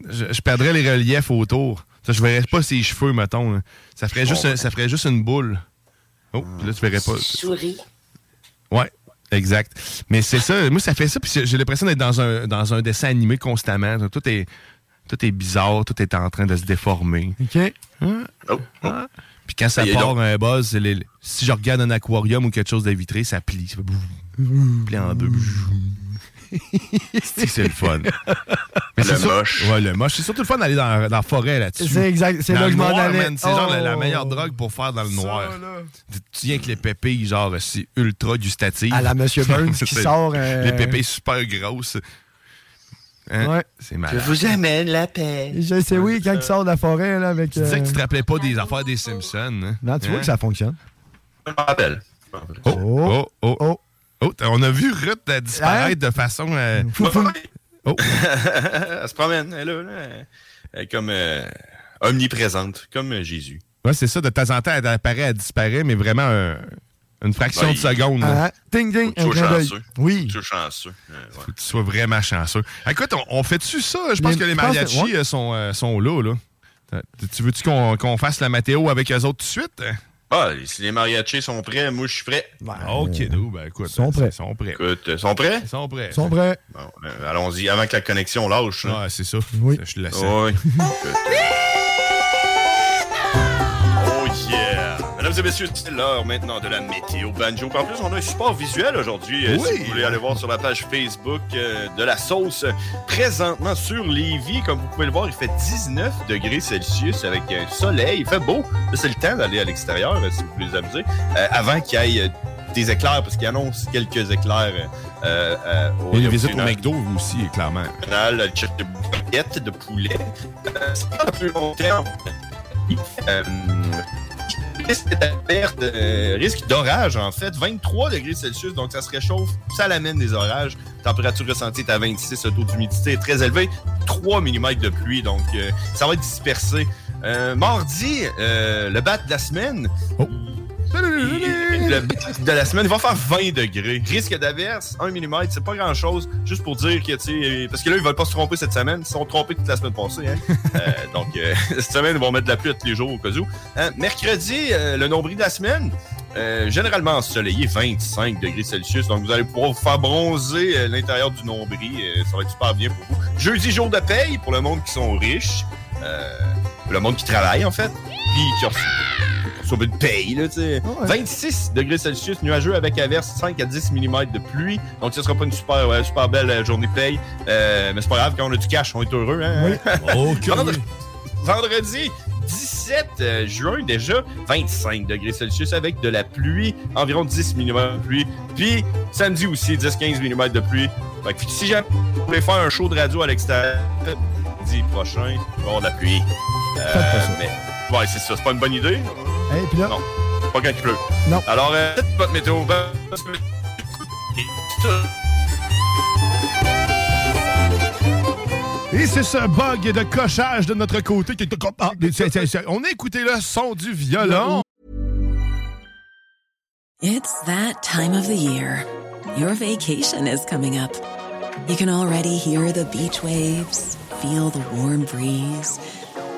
Je, je perdrais les reliefs autour. Ça, je verrais pas ses cheveux, mettons. là. Ça ferait, juste, un- ça ferait juste une boule. Oh, puis là, tu verrais pas. Souris. Ouais, exact. Mais c'est ça. Moi, ça fait ça. Puis j'ai l'impression d'être dans un, dans un dessin animé constamment. Tout est, tout est bizarre. Tout est en train de se déformer. OK. Hein? Oh, Hein? Puis quand ça Et part donc- un buzz, les- si je regarde un aquarium ou quelque chose de vitré, ça plie. Ça plie en deux. C'est le fun. (laughs) Le sûr- moche. Ouais, le moche. C'est surtout le fun d'aller dans, dans la forêt là-dessus. C'est exact. C'est là le que je m'en noir, allais. C'est genre la, la Oh. meilleure drogue pour faire dans le noir. là. Tu viens avec les pépilles, genre, c'est ultra gustatif. À la Monsieur (laughs) Burns qui sort, euh, Les pépilles super grosses. Hein? Ouais. C'est malade. vous amène la paix. Je sais, oui, quand il sort de la forêt, là, avec. Tu disais euh, que tu te rappelais pas des affaires des Simpsons. Hein? Non, tu vois Hein? que ça fonctionne. Je me rappelle. Oh, oh, oh, oh. Oh, on a vu Ruth euh, disparaître de façon. euh, Oh. elle se promène, elle est là. Elle est comme euh, omniprésente, comme euh, Jésus. Ouais, c'est ça. De temps en temps, elle apparaît, elle disparaît, mais vraiment un- une fraction Ben, de seconde. Ah, ding, ding, Tu un sois clin d'œil. chanceux. Oui. Tu sois chanceux. Euh, ouais. Faut que tu sois vraiment chanceux. Écoute, on, on fait-tu ça? Je pense que les que- mariachis ouais. sont, euh, sont là, là. Tu veux-tu qu'on qu'on fasse la météo avec eux autres tout de suite? Ah, si les mariachis sont prêts, moi je suis prêt. ok, nous, ben écoute. Ils sont prêts. Ils sont prêts. Écoute, ils sont prêts? Ils sont prêts. Ils sont prêts. Bon, euh, allons-y, avant que la connexion lâche. Ouais, c'est ça. Oui. Je le Oui. (laughs) et messieurs, c'est l'heure maintenant de la météo banjo. En plus, on a un support visuel aujourd'hui. euh, Oui. Si vous voulez aller voir sur la page Facebook euh, de la sauce, euh, présentement sur Lévis, comme vous pouvez le voir, il fait 19 degrés Celsius avec un soleil. Il fait beau. C'est le temps d'aller à l'extérieur si vous voulez vous amuser. Euh, avant qu'il y ait des éclairs, parce qu'il annonce quelques éclairs. Euh, euh, au- Il y a une visite au McDo aussi, clairement. le check de baguette de poulet. C'est pas le plus long terme. Euh, euh, risque d'orage, en fait, 23 degrés Celsius, donc ça se réchauffe, ça l'amène des orages. Température ressentie est à 26, le taux d'humidité est très élevé, 3 mm de pluie, donc euh, ça va être dispersé. Euh, mardi, le bat de la semaine. Le bat (laughs) de la semaine, il va faire 20 degrés. Risque d'averse, 1 mm, c'est pas grand chose. Juste pour dire que, tu sais, parce que là, ils veulent pas se tromper cette semaine. Ils se sont trompés toute la semaine passée. Hein. (laughs) Euh, donc, euh, (laughs) cette semaine, ils vont mettre de la pluie à tous les jours au cas où. Hein, Mercredi, euh, le nombril de la semaine. euh, généralement ensoleillé, 25 degrés Celsius. Donc, vous allez pouvoir vous faire bronzer euh, l'intérieur du nombril. Euh, ça va être super bien pour vous. Jeudi, jour de paye pour le monde qui sont riches. Euh, le monde qui travaille, en fait. Puis qui a reçu sauver de paye, là, tu sais. 26 degrés Celsius, nuageux avec averse, 5 à 10 mm de pluie. Donc, ce sera pas une super, ouais, super belle euh, journée de paye. Euh, mais c'est pas grave, quand on a du cash, on est heureux, hein? Oh, (laughs) que Vendre- oui. Vendredi 17 euh, juin déjà, 25 degrés Celsius avec de la pluie, environ 10 mm de pluie. Puis samedi aussi, 10-15 mm de pluie. Fait que si jamais vous voulez faire un show de radio à l'extérieur, samedi prochain, il va avoir de la pluie. Euh, mais ouais, c'est ça, c'est pas une bonne idée. Et puis là, Non, pas quand il pleut. Non. Alors, euh, votre météo. Ben, Et c'est ce bug de cochage de notre côté qui est... Ah, c'est- c'est- c'est- On a écouté le son du violon. It's that time of the year. Your vacation is coming up. You can already hear the beach waves, feel the warm breeze,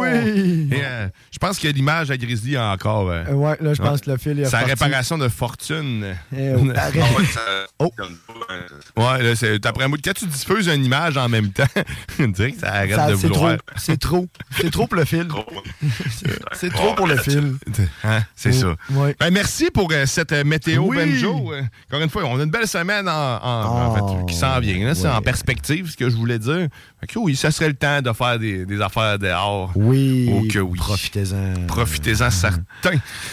Oui. Et, euh, je pense que l'image à Grizzly a encore. euh, Euh, ouais, là, je pense que le fil est Sa reparti. réparation de fortune. Eh, (laughs) oh. Oh. Ouais, là, c'est après. Quand tu diffuses une image en même temps, (laughs) on dirait que ça arrête Ça, de vouloir. trop. C'est trop. C'est trop pour le fil. (laughs) C'est trop pour le fil. Hein, c'est Oh, ça. ouais. Ben, merci pour euh, cette météo Oui. Euh, encore une fois, on a une belle semaine en, en- en fait, qui s'en vient. là. C'est en perspective, ce que je voulais dire. Fait que oui, ça serait le temps de faire des, des affaires dehors. Oui. Oh que oui. Profitez-en. Profitez-en certains.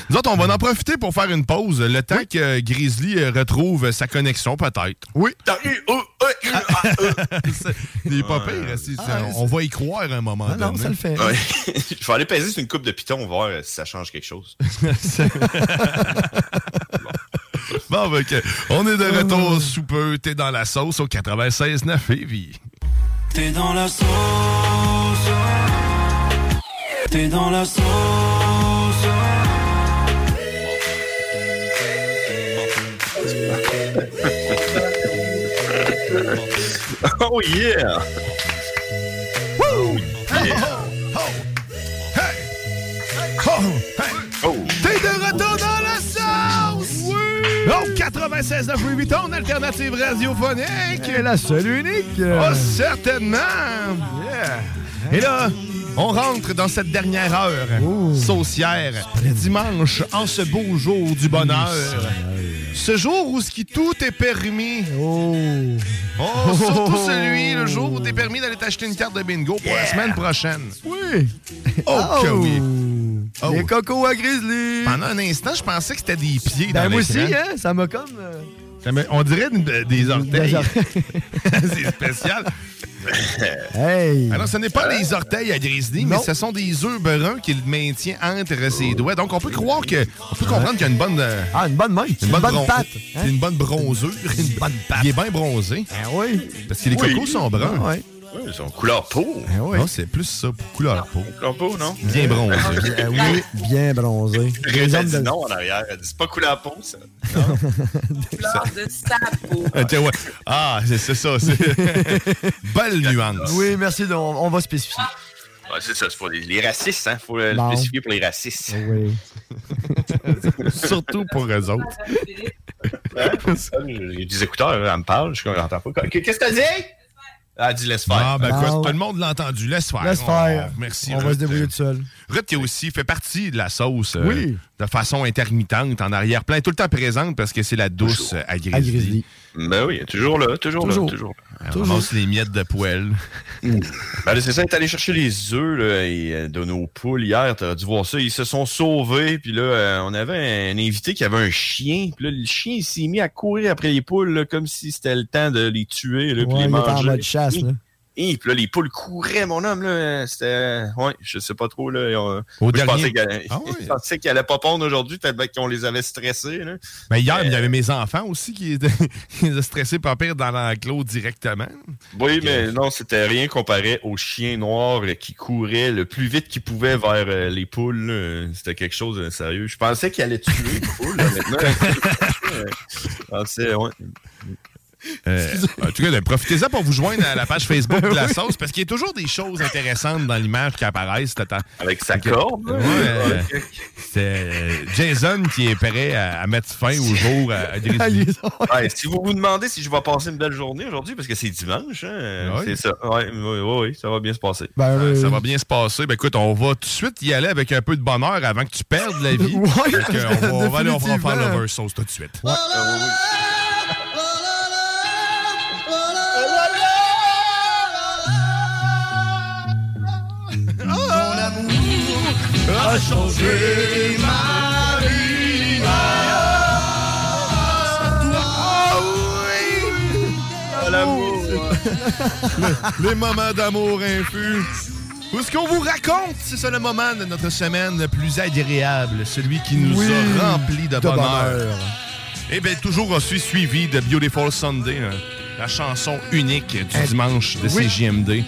Nous autres, on va en profiter pour faire une pause, le temps que Grizzly euh, retrouve sa connexion, peut-être. Oui. Il est pas pire. si- Ah, on va y croire un moment Ah non, ça le fait. Ouais. (laughs) Je vais aller peser sur une coupe de piton, voir euh, si ça change quelque chose. (laughs) Bon, ben, ok. On est de retour sous peu. T'es dans la sauce au 96.9 Lévis. T'es dans la sauce. T'es dans la sauce. (laughs) oh yeah! Woo! Yeah. Oh, T'es de retour dans la sauce! Oui! 96.9 Louis Vuitton, alternative radiophonique. Et la seule unique. Oh, certainement! Et là, on rentre dans cette dernière heure saucière, dimanche, en ce beau jour du bonheur. Ce jour où ce qui tout est permis. Oh! Oh, surtout celui, le jour où t'es permis d'aller t'acheter une carte de bingo pour la semaine prochaine. Oui! Oh, que oui! Les Oh. cocos à Grizzly! Pendant un instant, je pensais que c'était des pieds Ben dans moi aussi, hein? Ça m'a comme... euh, On dirait une- des orteils. (laughs) c'est spécial. Hey! Alors, ce n'est pas les orteils à Grizzly, mais ce sont des œufs bruns qu'il maintient entre ses doigts. Donc, on peut croire que. On peut comprendre qu'il y a une bonne. euh, Ah, une bonne main. une Une bonne bron- patte. hein? Une bonne bronzure. Une bonne patte. Il est bien bronzé. Ah oui. Parce que les Oui. cocos sont bruns. Ah, ouais. Ils sont couleur peau. Ah oui. Non, c'est plus ça, pour couleur peau. Couleur peau, non? Bien bronzé. Euh, (laughs) oui, bien bronzé. Les hommes dit de- non en arrière. Elle dit c'est pas couleur peau, ça. (laughs) Couleur de sa peau. Ah, ouais. Ah, c'est ça. c'est- (laughs) Belle nuance. Oui, merci. de- on, on va spécifier. Ouais, c'est ça, c'est pour les, les racistes, hein. Faut le spécifier pour les racistes. Oui. Surtout pour eux autres. J'ai des écouteurs, elle me parle, je n'entends pas. Qu'est-ce que t'as dit? Elle a dit laisse faire. Ah, ben Non. écoute, tout le monde l'a entendu. Laisse faire. Laisse faire. merci. On va se débrouiller tout seul. Ruth qui aussi fait partie de la sauce euh, Oui. de façon intermittente, en arrière-plan, tout le temps présente parce que c'est la douce euh, à Grizzly. Ben oui, toujours là, toujours, Toujours. là, toujours là. Elle ramasse les miettes de poêle. (laughs) Ben là, c'est ça, est allé chercher les œufs là, et, euh, de nos poules hier. T'as dû voir ça. Ils se sont sauvés. Puis là, euh, on avait un invité qui avait un chien. Puis là, le chien il s'est mis à courir après les poules là, comme si c'était le temps de les tuer. Là, puis Ouais, les il est en manger. mode chasse, là. Et puis là, les poules couraient, mon homme. là C'était. Ouais, je sais pas trop. Là, on- Au je dernier- pensais Ah oui. (laughs) je pensais qu'elle allait pas pondre aujourd'hui, tellement qu'on les avait stressés. Là. Mais hier, il y avait mes enfants aussi qui étaient (laughs) stressés par pire dans l'enclos directement. Oui, mais non, c'était rien comparé au chien noir euh, qui courait le plus vite qu'il pouvait vers euh, les poules. C'était quelque chose de sérieux. Je pensais qu'il allait tuer les poules. là, Maintenant, euh, (laughs) je pensais, ouais. Euh, en tout cas, ben, profitez-en pour vous joindre à la page Facebook de la (laughs) sauce parce qu'il y a toujours des choses intéressantes dans l'image qui apparaissent. Avec sa corde. Ouais, euh. C'est euh, Jason qui est prêt à, à mettre fin au jour à, à (laughs) Grizzly. Ouais, si vous vous demandez si je vais passer une belle journée aujourd'hui, parce que c'est dimanche, hein, Ouais. c'est ça. Oui, oui, oui, ça va bien se passer. Ben, Euh, oui. Ça va bien se passer. Ben écoute, on va tout de suite y aller avec un peu de bonheur avant que tu perdes la (laughs) vie. Ouais, Fait que on, va, on va aller, on va faire l'over sauce tout de suite. Ah, A changé ma vie. Ah oui! Les moments d'amour infus. Où est-ce qu'on vous raconte? C'est ça le moment de notre semaine le plus agréable, celui qui nous Oui, a rempli de, de bonheur. bonheur. Et bien, toujours aussi suivi de Beautiful Sunday, hein, la chanson unique du dimanche de oui. CJMD.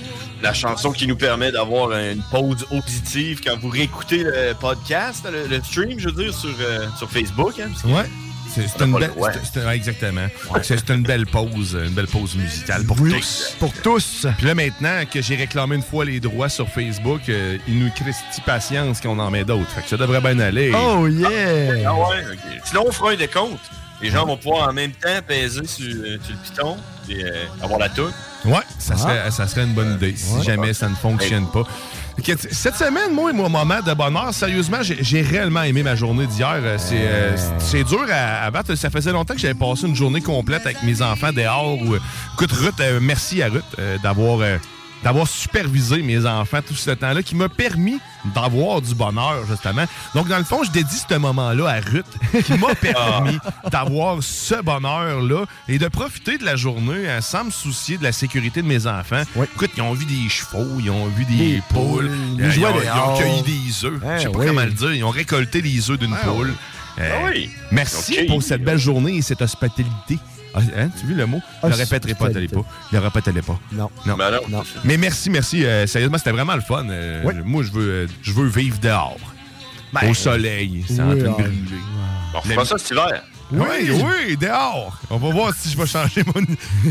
La chanson qui nous permet d'avoir une pause auditive quand vous réécoutez le podcast, le, le stream, je veux dire, sur, euh, sur Facebook. Hein, Ouais. C'est une belle. ouais, exactement. C'est c'est une belle pause, une belle pause musicale pour Oui, tous. pour tous. Puis là, maintenant que j'ai réclamé une fois les droits sur Facebook, euh, il nous christie patience qu'on en met d'autres. Fait que ça devrait bien aller. Oh yeah! Ah ouais. Sinon, on fera un décompte. Les gens vont pouvoir en même temps peser sur, euh, sur le piton et euh, avoir la touche. Ouais, ça serait, ça serait une bonne idée si Ouais. jamais ça ne fonctionne pas. Cette semaine, moi, mon moment de bonheur, sérieusement, j'ai j'ai réellement aimé ma journée d'hier. Euh, C'est euh, c'est dur à, à battre. Ça faisait longtemps que j'avais passé une journée complète avec mes enfants dehors. Écoute, Ruth, euh, merci à Ruth euh, d'avoir d'avoir supervisé mes enfants tout ce temps-là, qui m'a permis d'avoir du bonheur, justement. Donc, dans le fond, je dédie ce moment-là à Ruth, qui m'a (laughs) permis d'avoir ce bonheur-là et de profiter de la journée hein, sans me soucier de la sécurité de mes enfants. Écoute, ils ont vu des chevaux, ils ont vu des Des poules, euh, ils ils, ont, ils cueilli des œufs. Hein, Je sais pas oui. comment le dire. Ils ont récolté les œufs d'une Ah, poule. oui. Euh, Ah oui. Merci pour cette belle journée et cette hospitalité. Ah, hein, tu vu le mot? Je le répéterai pas, t'allais pas. Je le répéterai pas. Non. Non. Ben non. Non. Mais merci, merci. euh, sérieusement, c'était vraiment le fun. Euh, Oui. Moi, je veux, euh, je veux vivre dehors. Ben, Au soleil, c'est en oui, train de ah, brûler. On fera ça cet hiver. Oui, oui, dehors. On va voir si je vais changer mon...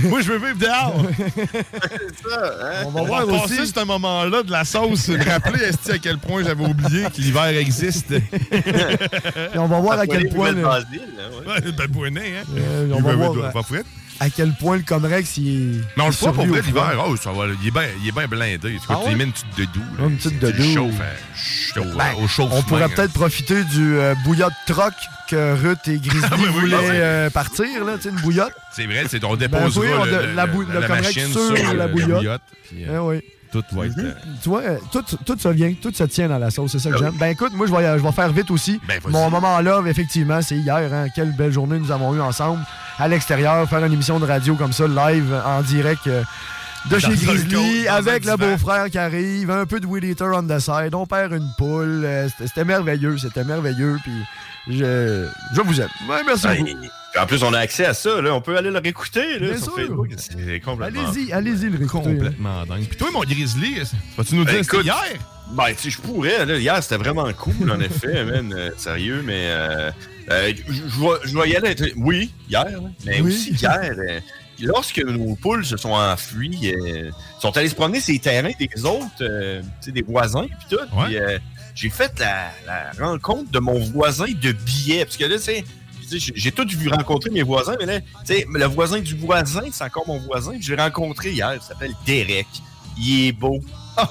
Moi, je veux vivre dehors. (laughs) On va On voir va passer aussi. ce moment-là de la sauce. Me rappeler esti, à quel point j'avais oublié que l'hiver existe? (laughs) Et on va voir à quel point. le- Ouais, ben, bonnet, hein? Euh, on va- voir à quel point le Comrex il est. Mais on le voit pour vrai l'hiver. Oh, ça va, il est bien il est bien blindé. Tu Ah vois, tu ouais? lui mets une petite dedou. là. Une petite chauffes, euh, chut, au, Ben, au on pourrait hein. peut-être profiter du euh, bouillotte troc que Ruth et Grizzly (laughs) Ah oui, voulaient ah euh, partir, là, tu sais, une bouillotte. C'est vrai, c'est on Ben déposera oui, on le- de- le- la le la Comrex machine sur sur la bouillotte. puis, euh, oui. Tout va être... euh, Tu vois, euh, tout, tout ça vient, tout se tient dans la sauce, c'est ça que j'aime. Ben écoute, moi, je vais, je vais faire vite aussi. Ben. Mon moment là, effectivement, c'est hier. Hein, quelle belle journée nous avons eue ensemble. à l'extérieur, faire une émission de radio comme ça, live, en direct. euh, de Dans chez Grizzly, avec le beau-frère qui arrive, un peu de Will Eater on the side, on perd une poule. C'était merveilleux, c'était merveilleux. Puis je, je vous aime. Ouais, merci beaucoup. En plus, on a accès à ça. Là. On peut aller le réécouter là, Bien sur sûr. Facebook. C'est complètement. Allez-y, allez-y le réécouter. hein. Complètement dingue. Puis toi, mon Grizzly, vas-tu nous dire Ben, c'était écoute, hier? Ben, tu sais, je pourrais. Là. Hier, c'était vraiment cool, en effet, (laughs) man. euh, sérieux, mais. Euh, euh, je vais- y aller. Oui, hier. Mais Oui. aussi hier. euh, lorsque nos poules se sont enfuies, euh, sont allées se promener sur les terrains des autres, euh, tu sais, des voisins, puis tout. Euh, j'ai fait la, la rencontre de mon voisin de billets. Parce que là, sais, j'ai- j'ai tout vu rencontrer mes voisins, mais là, tu sais, le voisin du voisin, c'est encore mon voisin. Je l'ai rencontré hier. Il s'appelle Derek. Il est beau. Ah!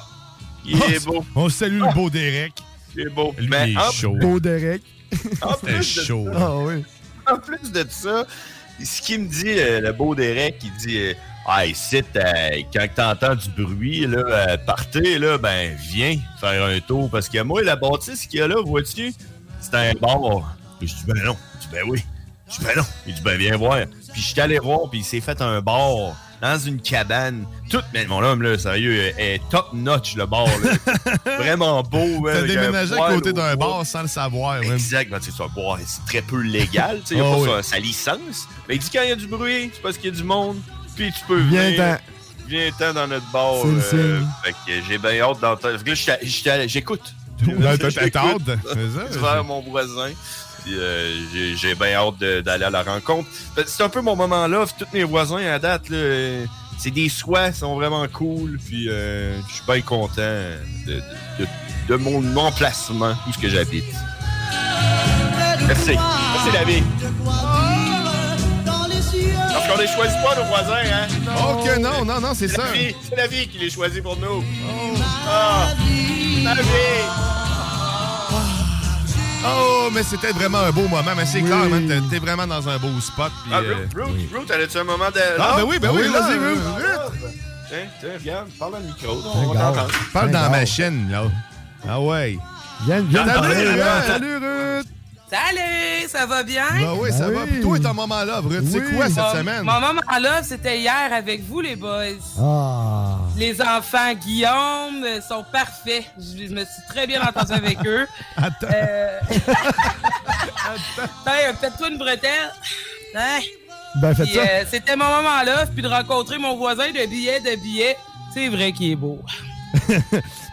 Il est beau. On salue le beau Derek. Il est beau. Lui, Mais il est en- chaud. Beau Derek. En de, chaud. Ah oui. en plus de ça, ce qu'il me dit, euh, le beau Derek, il dit euh, Ah, ici, euh, quand t'entends du bruit, là, euh, partez, là, ben, viens faire un tour. Parce que moi, la bâtisse qu'il y a là, vois-tu, c'est un bar. Puis je dis Ben non. Ben oui. Je dis Ben non. Il dit Ben viens voir. Puis je suis allé voir, puis il s'est fait un bar dans une cabane. Tout, mais mon homme, là, sérieux, est top notch, le bar. là. (laughs) Vraiment beau. T'as avec un déménagé à côté d'un bar sans le savoir. Exact, ben, tu sais, ça, boire, c'est très peu légal, il a (laughs) Ah pas oui. sa, sa licence. Mais il dit quand il y a du bruit, c'est parce qu'il y a du monde, puis tu peux venir. t'en. Viens-t'en dans notre bar. C'est euh, fait que j'ai bien hâte d'entendre. Fait que là, j'étais- (laughs) j'écoute. T'as- t'as hâte c'est ça, c'est- mon voisin. Puis, euh, j'ai- bien hâte d'aller à la rencontre. C'est un peu mon moment là. Tous mes voisins à date, euh, c'est des soins, ils sont vraiment cool. Puis euh, je suis bien content de, de- de- de mon emplacement, où ce que j'habite. Merci. Merci la vie. Parce qu'on les choisit pas, nos voisins, hein? Oh que non, non, non, c'est ça. C'est la vie qui les choisit pour nous. Ah, la vie. Oh, mais c'était vraiment un beau moment. Mais c'est clair, man, t'es- vraiment dans un beau spot. Ah, euh, Ruth, Ruth, Ruth, t'avais-tu un moment de. Ah, ben oui, ben Ah oui, oui, là, vas-y, euh, Ruth. Ruth. Tiens, tiens, regarde, parle dans le micro. On va t'entendre. Parle dans Regarde. machine, là. Ah ouais. Viens, viens Salut, Ruth. Salut. Salut, ça va bien? Ben oui, ça Ben va. oui. Puis toi, ton moment là, Ruth, c'est Oui. quoi cette Mon- semaine? Mon moment là, c'était hier avec vous, les boys. Ah. Les enfants Guillaume euh, sont parfaits. Je, me suis très bien entendu avec (laughs) eux. Attends. Euh... (laughs) Hey, Faites-toi une bretelle. Hein? Ben, faites Puis, ça. euh, c'était mon moment là, puis de rencontrer mon voisin de billet de billet. C'est vrai qu'il est beau. (laughs)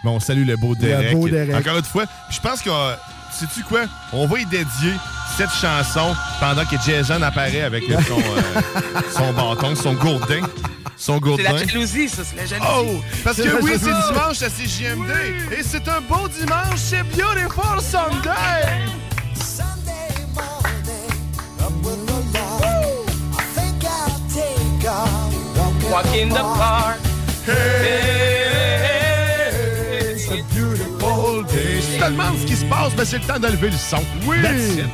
Bon, on salue le beau Derek. beau Derek. Encore une fois, je pense que, euh, sais-tu quoi? On va y dédier cette chanson pendant que Jason apparaît avec son, euh, (laughs) son bâton, son gourdin. Son C'est gourdin. la jalousie, ça, c'est la jalousie. Oh! Parce C'est que oui, c'est (laughs) dimanche à CJMD. Et c'est un beau dimanche, c'est Beautiful Sunday! Walk in the park. Te demandes ce qui se passe, ben c'est le temps de lever le son. Oui! That's it.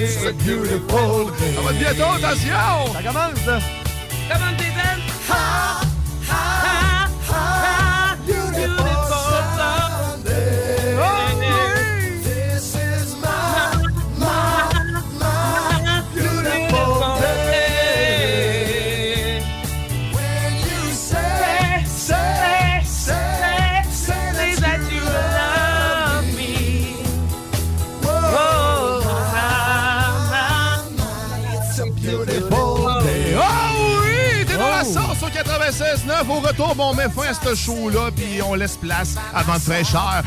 It's a beautiful day. Ça va bientôt, attention! Ça commence, là. Come on, Jason. Ha, ha, ha, 96.9. Au retour, bon, on met fin à ce show-là, puis on laisse place à vente fraîcheur.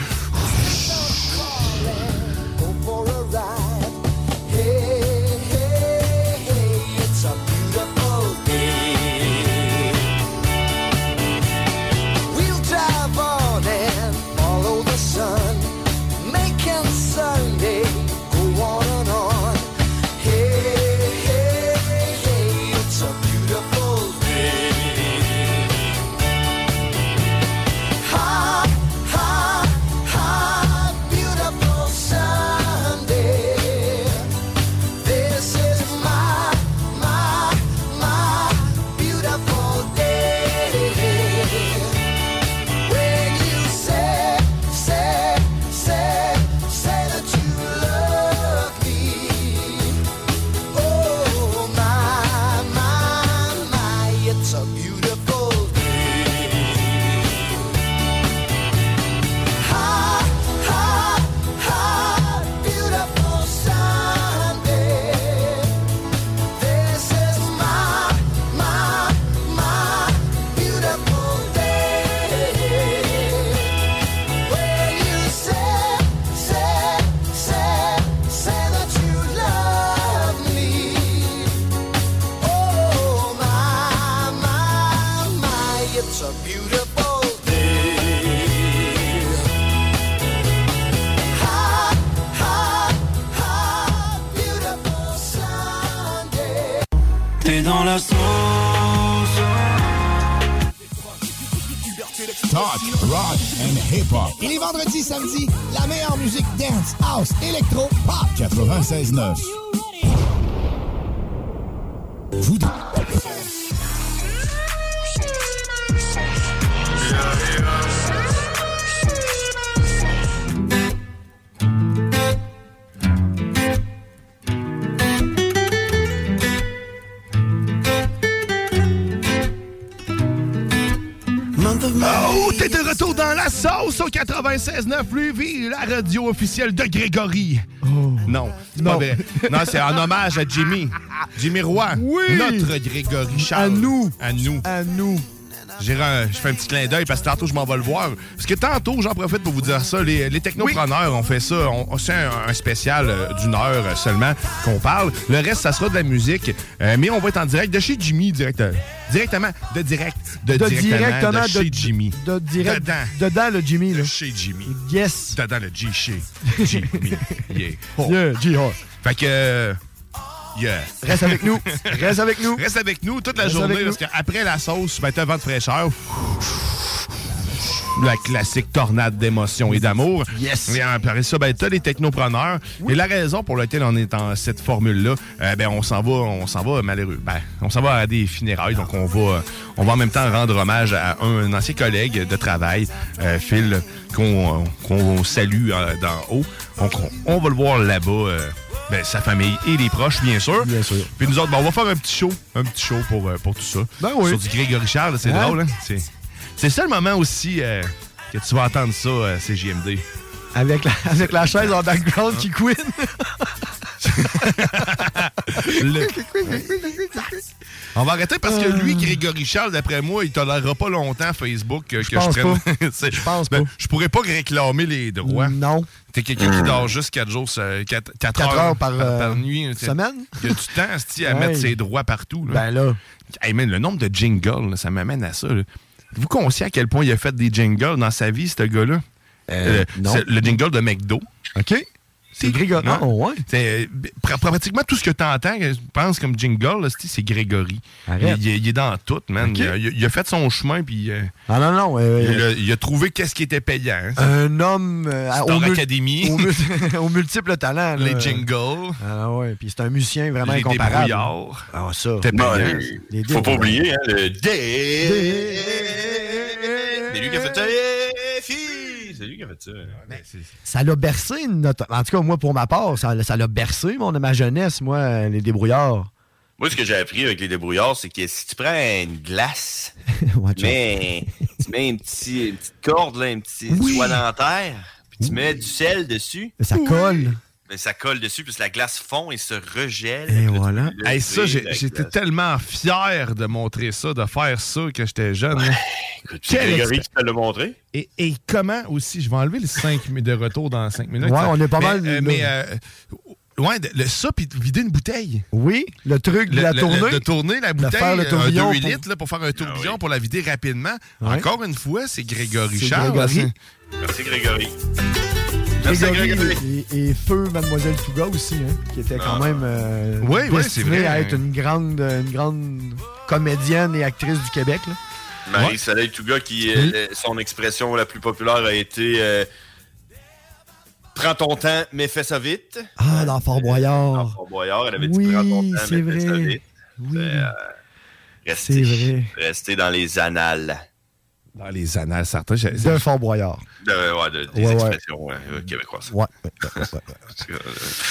96.9. Vous... Oh, t'es de retour dans la sauce au 96.9 Louisville, la radio officielle de Grégory. Non, c'est pas Non. vrai. Non, c'est en hommage à Jimmy. (laughs) Jimmy Roy. Oui. Notre Grégory Charles. À nous. À nous. À nous. Un- je fais un petit clin d'œil parce que tantôt, je m'en vais le voir. Parce que tantôt, j'en profite pour vous dire ça, les, les technopreneurs, on fait ça. On, c'est un, un spécial euh, d'une heure euh, seulement qu'on parle. Le reste, ça sera de la musique. Euh, mais on va être en direct de chez Jimmy, direct, euh, directement, de direct, de, De directement, directement de chez de- Jimmy. De direct. Dedans. Dedans, le Jimmy. Là. Chez Jimmy. Yes. Dedans le G chez (laughs) Jimmy. Yeah. Oh. Yeah, G-Hot. Fait que. Yeah. Reste avec nous. Reste avec nous. Reste avec nous toute la Reste journée parce qu'après la sauce, ben, t'as un vent de fraîcheur. La classique tornade d'émotion et d'amour. Yes. Et après ça, ben, t'as les technopreneurs. Et la raison pour laquelle on est dans cette formule-là, euh, ben, on s'en va, on s'en va malheureux. Ben, on s'en va à des funérailles. Donc, on va, on va en même temps rendre hommage à un, ancien collègue de travail, euh, Phil, qu'on qu'on salue euh, d'en haut. Donc, on, on va le voir là-bas. ben, sa famille et les proches, bien sûr. Bien sûr. Puis nous autres, ben, on va faire un petit show. Un petit show pour, pour tout ça. Ben oui. Sur du Grégory Charles, c'est drôle, hein? C'est, c'est le seul moment aussi euh, que tu vas entendre ça, euh, JMD. Avec la, avec la chaise en background qui queen. Le- On va arrêter parce que lui, Grégory Charles, d'après moi, il tolérera pas longtemps Facebook euh, que je, pense prenne. (laughs) C'est- Je pense ben, pas. Je pourrais pas réclamer les droits. Non. T'es quelqu'un qui dort juste 4 jours, 4, Quatre heures, heures par, euh, nuit. T'sais, semaine? Il y a du temps à (laughs) Ouais. mettre ses droits partout. Là. Ben là. Hey, man, le nombre de jingles, là, ça m'amène à ça. là. Êtes-vous conscient à quel point il a fait des jingles dans sa vie, ce gars-là? Euh, non. c'est le jingle de McDo. OK? C'est Grégory. Non. Ah, ouais. C'est, euh, pr- pratiquement tout ce que tu entends, je pense, comme jingle, là, c'est c'est Grégory. Il, il- il est dans tout, man. Il, a, il a fait son chemin, puis euh, Ah non, non. euh, il, a, il a trouvé qu'est-ce qui était payant. hein. un homme euh, au, Academy. au mul- (laughs) aux multiples talents. là. Les jingles, Ah ouais, puis c'est un musicien vraiment les incomparable. débrouillards. Ah ça. Payant. Ben, Les faut pas oublier, hein, le dé. C'est lui qui a fait ça. Ça l'a bercé, notre... en tout cas, moi, pour ma part, ça ça l'a bercé, mon, ma jeunesse, moi, les débrouillards. Moi, ce que j'ai appris avec les débrouillards, c'est que si tu prends une glace, (laughs) tu mets, tu mets une, petite, une petite corde, là, une petite Oui. soie dentaire, puis tu mets du sel dessus. Ça colle. Mais ça colle dessus, puis la glace fond et se regèle. Et tu voilà. peux Hey, ça, j'étais tellement fier de montrer ça, de faire ça quand j'étais jeune. là. Écoute, C'est Quel Grégory qui te l'a montré. Et, et comment aussi, je vais enlever les 5 minutes de retour dans 5 minutes. Ouais, ça- on est pas mais, mal, euh, mais, euh, ouais, de- le, ça, puis de vider une bouteille. Oui, le truc de Le- la le- tournée. de tourner la bouteille, faire le euh, tourbillon un 2 pour- litres, là, pour faire un tourbillon, pour la vider rapidement. Ouais. Encore une fois, c'est Grégory Charles. Grégory. Merci, Grégory. Grégory et, et Feu Mademoiselle Touga aussi, hein, qui était quand Ah. même euh, Oui, c'est vrai. à être une grande, une grande comédienne et actrice du Québec. là. Marie-Soleil Touga, qui, euh, son expression la plus populaire a été euh, Prends ton temps, mais fais ça vite. Ah, dans Fort Boyard. Fort Boyard, elle avait Oui, dit Prends ton temps, c'est mais fais ça vrai. vite. Oui. Euh, C'est restez, vrai. restez dans les annales. Dans les annales, certains. De Fort Boyard. De, ouais, de- des Ouais, ouais. expressions ouais, euh, québécoises. Ouais. ouais, ouais, ouais, ouais. (laughs)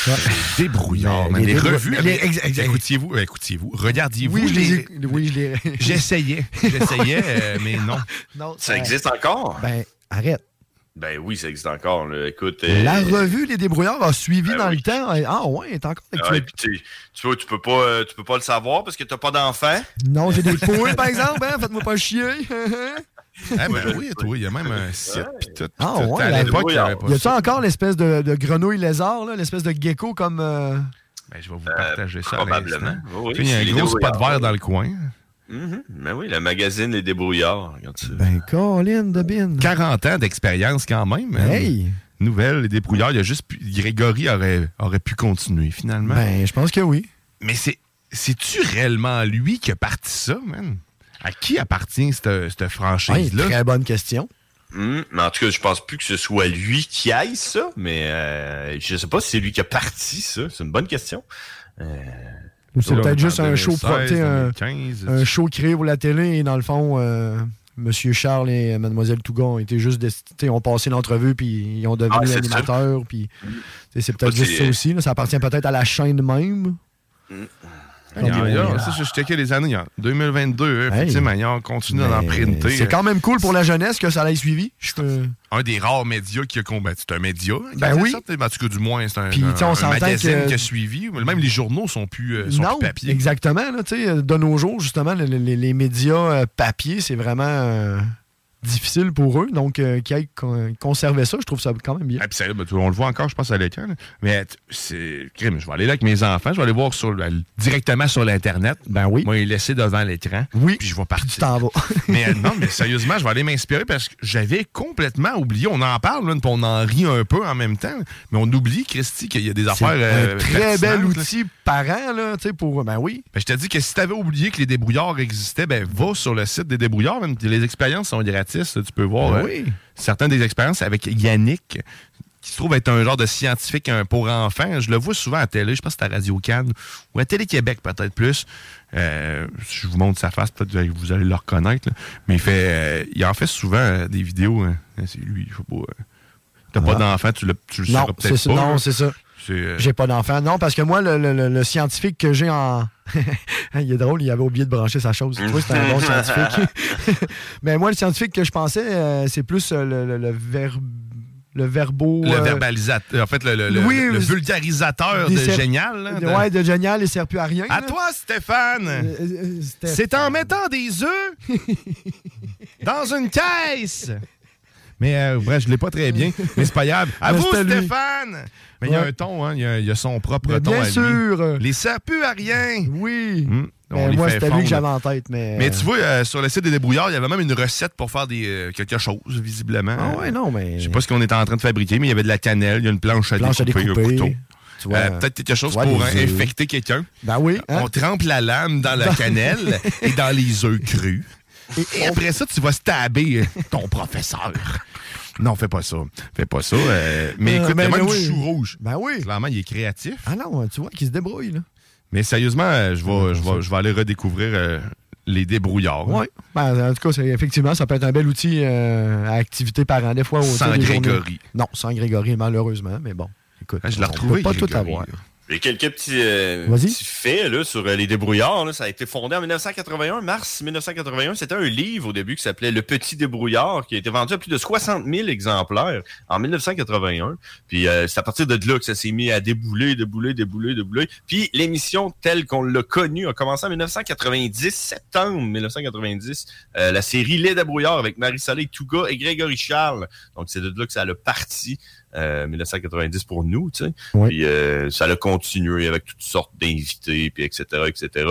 Euh, Les débrouillards, Les man. Les, débrou- revues. les- ex- ex- Écoutiez-vous, euh, écoutiez-vous, regardiez-vous. Oui, je les oui, je les. (laughs) J'essayais, j'essayais, euh, mais non. Non, Ça existe encore? Ben, arrête. Ben oui, ça existe encore. là. Écoute. euh, La revue Les Débrouillards a suivi Ben dans oui. le temps. Ah ouais, elle est encore ah, actuelle. tu tu vois, tu peux pas, euh, tu peux pas le savoir parce que t'as pas d'enfant. Non, j'ai des (laughs) poules, par exemple. Hein? Faites-moi pas chier. Ah, Moi, ben oui, toi, il y a même un site. pis tout, pis Ah tout. ouais, À l'époque, il n'y avait pas y a-tu ça. encore l'espèce de, de grenouille lézard, l'espèce de gecko comme. euh, Ben, je vais vous partager ça. probablement. Oui, il y a un gros spot vert dans le coin. Mhm. Ben oui, le magazine Les Débrouillards. Regarde ça. Ben, Colin de Bin. 40 ans d'expérience quand même. hein. Hey! Nouvelle, les débrouillards. Il y a juste pu- Grégory aurait, aurait pu continuer finalement. Ben, je pense que oui. Mais c'est c'est-tu réellement lui qui a parti ça, man? À qui appartient cette, cette franchise-là? très bonne question. Hmm, mais en tout cas, je pense plus que ce soit lui qui aille ça, mais euh, je sais pas si c'est lui qui a parti ça. C'est une bonne question. Euh, Ou c'est peut-être juste un show, pro- 2016, tu sais, un, 2015, un show créé pour la télé et dans le fond, euh, Monsieur Charles et Mademoiselle Tougon ont été juste des- tu sais, ont passé l'entrevue puis ils ont devenu Ah, animateurs puis c'est peut-être juste ça aussi. là. ça appartient peut-être à la chaîne même. Il y a- il y a- Ouais. ça, je checkais les années. En 2022, effectivement, ils ont continué d'en printer. C'est quand même cool pour la jeunesse que ça l'ait suivi. Je peux- un des rares médias qui a combattu. C'est un média. hein, Ben oui. sorti, En tout cas, du moins, c'est un, on s'entend magazine que- qui a suivi. Même les journaux sont plus, euh, sont non, plus papier. exactement. Là, de nos jours, justement, les, les- les médias euh, papier, c'est vraiment euh, difficile pour eux. Donc, euh, qu'ils aient con- conservé ça, je trouve ça quand même bien. Ah, sérieux, ben, on le voit encore, je pense, à l'écran. Mais c'est. crime, Je vais aller là avec mes enfants, je vais aller voir sur, directement sur l'Internet. Ben oui. Moi, les laisser devant l'écran. Oui. Puis je vais partir. Tu t'en vas. (laughs) mais euh, non, mais sérieusement, je vais aller m'inspirer parce que j'avais complètement oublié. On en parle, là, puis on en rit un peu en même temps. Mais on oublie, Christy, qu'il y a des affaires. euh, un très bel pertinentes, là. outil parent, là, tu sais, pour. Ben oui. Ben, je te dis que si tu avais oublié que les débrouillards existaient, ben va sur le site des débrouillards. même. Les expériences sont Tu peux voir Ben euh, certaines des expériences avec Yannick, qui se trouve être un genre de scientifique pour enfants. Je le vois souvent à télé, je pense que c'est à Radio Cannes ou à Télé-Québec peut-être plus. Euh, si je vous montre sa face, peut-être que vous allez le reconnaître. là. Mais il fait, euh, il en fait souvent euh, des vidéos. hein. C'est lui, je sais pas. T'as pas Ah. d'enfant, tu le, tu le Non, sauras c'est peut-être pas. Non, c'est ça. Euh, J'ai pas d'enfant. Non, parce que moi, le, le- scientifique que j'ai en. (laughs) il est drôle, il avait oublié de brancher sa chose. Tu vois, c'est un bon scientifique. (laughs) Mais moi, le scientifique que je pensais, euh, c'est plus euh, le, le, verbe. Le verbo. Le verbalisateur, en fait, le, oui, le vulgarisateur de génial. là, de- Ouais, de génial, il sert plus à rien. À là. toi, Stéphane! Euh, C'est en mettant des œufs (laughs) dans une caisse! Mais euh, bref, je l'ai pas très bien, mais c'est pas grave. (laughs) À vous. Stéphane! Mais il y a un ton, hein, il y a, il y a son propre Mais ton bien à lui. sûr. Les sert plus à rien! Oui. On Mais les moi, c'était lui que j'avais en tête. Mais, Mais tu vois, euh, sur le site des débrouillards, il y avait même une recette pour faire des, euh, quelque chose, visiblement. Ah ouais, non, mais. Je sais pas ce qu'on était en train de fabriquer, mais il y avait de la cannelle, il y a une planche à Planche à découper, un découper. couteau. Euh, Peut-être quelque chose vois, pour infecter quelqu'un. Ben oui. hein? On trempe la lame dans la cannelle (laughs) et dans les œufs crus. Et, après ça, tu vas stabber ton professeur. Non, fais pas ça. Fais pas ça. euh, mais Euh, écoute, ben, il y a même ben du oui. chou rouge. Ben oui. Clairement, il est créatif. Ah non, tu vois qu'il se débrouille, là. Mais sérieusement, euh, je vais, je vais, je vais aller redécouvrir euh, les débrouillards. Oui. Ben, en tout cas, effectivement, ça peut être un bel outil euh, à activité parent. Des fois, au Sans Grégory. journées- Non, sans Grégory, malheureusement, mais bon. Écoute, Ah, je l'ai on retrouvé, peut pas tout avoir. là. J'ai quelques petits, euh, petits faits là, sur euh, les débrouillards. là. Ça a été fondé en 1981, mars 1981. C'était un livre au début qui s'appelait Le Petit Débrouillard, qui a été vendu à plus de 60 000 exemplaires en 1981. Puis euh, c'est à partir de là que ça s'est mis à débouler, débouler, débouler, débouler. Puis l'émission telle qu'on l'a connue a commencé en 1990, septembre 1990. Euh, la série Les Débrouillards avec Marie-Soleil Touga et Grégory Charles. Donc c'est de là que ça a parti. Euh, 1990 pour nous, tu sais. Puis euh, ça a continué avec toutes sortes d'invités, puis etc., etc.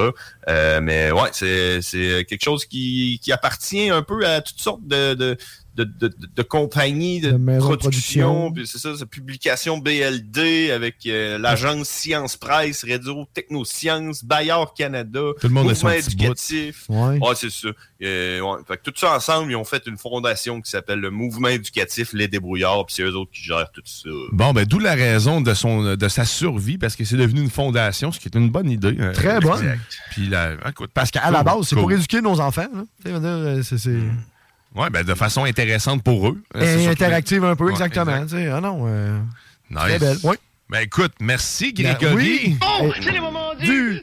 Euh, mais ouais, c'est c'est quelque chose qui, qui appartient un peu à toutes sortes de de de, de, de- compagnies de, production, c'est ça, c'est publication BLD avec euh, l'agence Science Presse, Radio Technosciences, Bayard Canada, Tout le monde Mouvement éducatif. Ouais. c'est ça. Euh, ouais. Fait que tout ça ensemble, ils ont fait une fondation qui s'appelle le Mouvement éducatif Les Débrouillards, puis c'est eux autres qui gèrent tout ça. Bon, ben d'où la raison de son de sa survie, parce que c'est devenu une fondation, ce qui est une bonne idée. euh, Très bonne. Puis la, écoute, Parce qu'à la base, c'est cool. pour éduquer nos enfants. c'est- c'est Ouais, ben de façon intéressante pour eux. C'est et interactive un peu, Ouais, exactement. exact. tu sais. Ah non, euh, Nice. très belle. Oui. Ben écoute, merci Ben, Grégory. oui. Oh, c'est le moment du...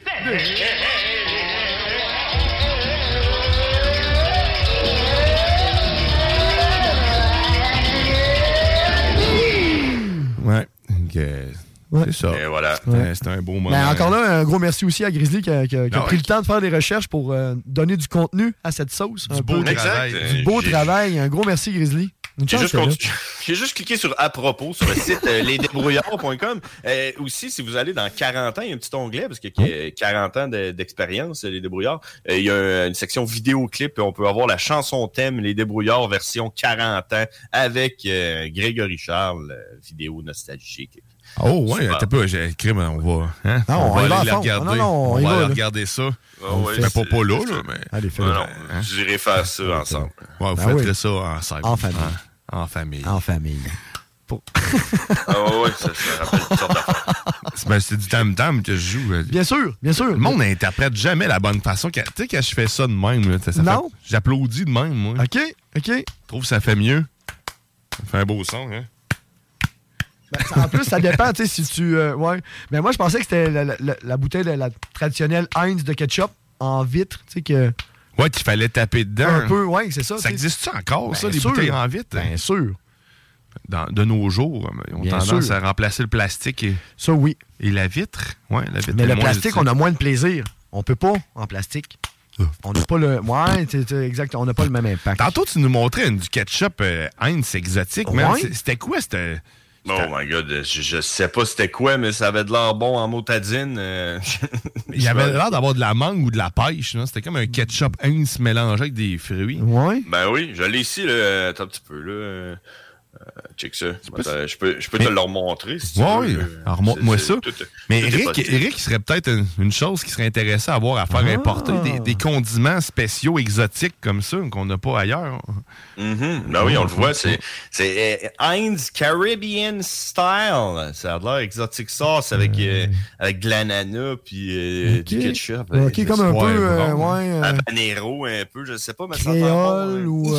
Ouais. C'est ça. Et voilà. C'était- C'était un beau moment. Ben, encore là, un gros merci aussi à Grizzly qui a, qui a- qui a Ah pris ouais. le temps de faire des recherches pour euh, donner du contenu à cette sauce. un beau peu. travail. Du beau travail. Un gros merci, Grizzly. (laughs) J'ai juste, que cliqué sur à propos sur le site euh, lesdébrouillards.com. Euh, aussi, si vous allez dans 40 ans, il y a un petit onglet parce qu'il y a 40 ans de- d'expérience, les débrouillards. Euh, il y a un- une section vidéoclip et on peut avoir la chanson thème Les débrouillards version 40 ans avec euh, Grégory Charles, euh, vidéo nostalgique. Oh, ouais, Super. t'as pas, j'ai crime, on va. Hein? Non, on on va aller la fond. regarder. Non, non, on on y va va, aller là. regarder ça. Ah ouais, mais pas, pas là, là, mais. Allez, fais Non, non, j'irai faire ça ensemble. Ouais, vous Ben faites oui. ça ensemble. En famille. En, en famille. En famille. Ah ouais, ça, ça rappelle d'affaires. C'est ben, c'est du tam-tam que je joue. Bien sûr, bien sûr. Le monde n'interprète jamais la bonne façon. Tu sais, quand je fais ça de même, là, ça fait- Non. J'applaudis de même, moi. OK, OK. Je trouve que ça fait mieux. Ça fait un beau son, hein? Ben, ça- en plus, ça dépend, tu sais, si tu. euh, ouais. Mais moi, je pensais que c'était la, la- la bouteille, de la traditionnelle Heinz de ketchup en vitre, tu sais, que. Ouais, qu'il fallait taper dedans. Un peu, ouais, c'est ça. Ça existe-tu encore, ça, Ben les sûr. bouteilles en vitre? Bien sûr. Dans- de nos jours, ils ont Bien tendance sûr. à remplacer le plastique et, Ça, oui. et la vitre. Ouais, la vitre Mais le plastique, utile. on a moins de plaisir. On peut pas en plastique. On n'a pas le. Ouais, exact. On n'a pas le même impact. Tantôt, tu nous montrais une- du ketchup euh, Heinz exotique. Ouais. C'est- C'était quoi? C'était. Oh my god, je, je sais pas c'était quoi, mais ça avait de l'air bon en motadine. euh. (laughs) Il y avait l'air d'avoir de la mangue ou de la pêche. là. C'était comme un ketchup Heinz mélangé avec des fruits. Ouais. Ben oui, je l'ai ici, là. Attends un petit peu, là. Euh, check ça. Je peux, je peux te le remontrer si tu Ouais, veux. oui. remonte-moi ça. tout- Mais tout Eric. Eric serait peut-être une, une chose qui serait intéressant à avoir à faire Ah. importer des, des condiments spéciaux exotiques comme ça qu'on n'a pas ailleurs. Mhm. Ben oui, on le voit. C'est c'est, euh, Heinz Caribbean Style. Ça a l'air exotique sauce avec, euh, avec de l'ananas puis euh, du ketchup. Ok, comme un peu, euh, ouais, euh, Habanero un peu, je sais pas, mais ça Créole ou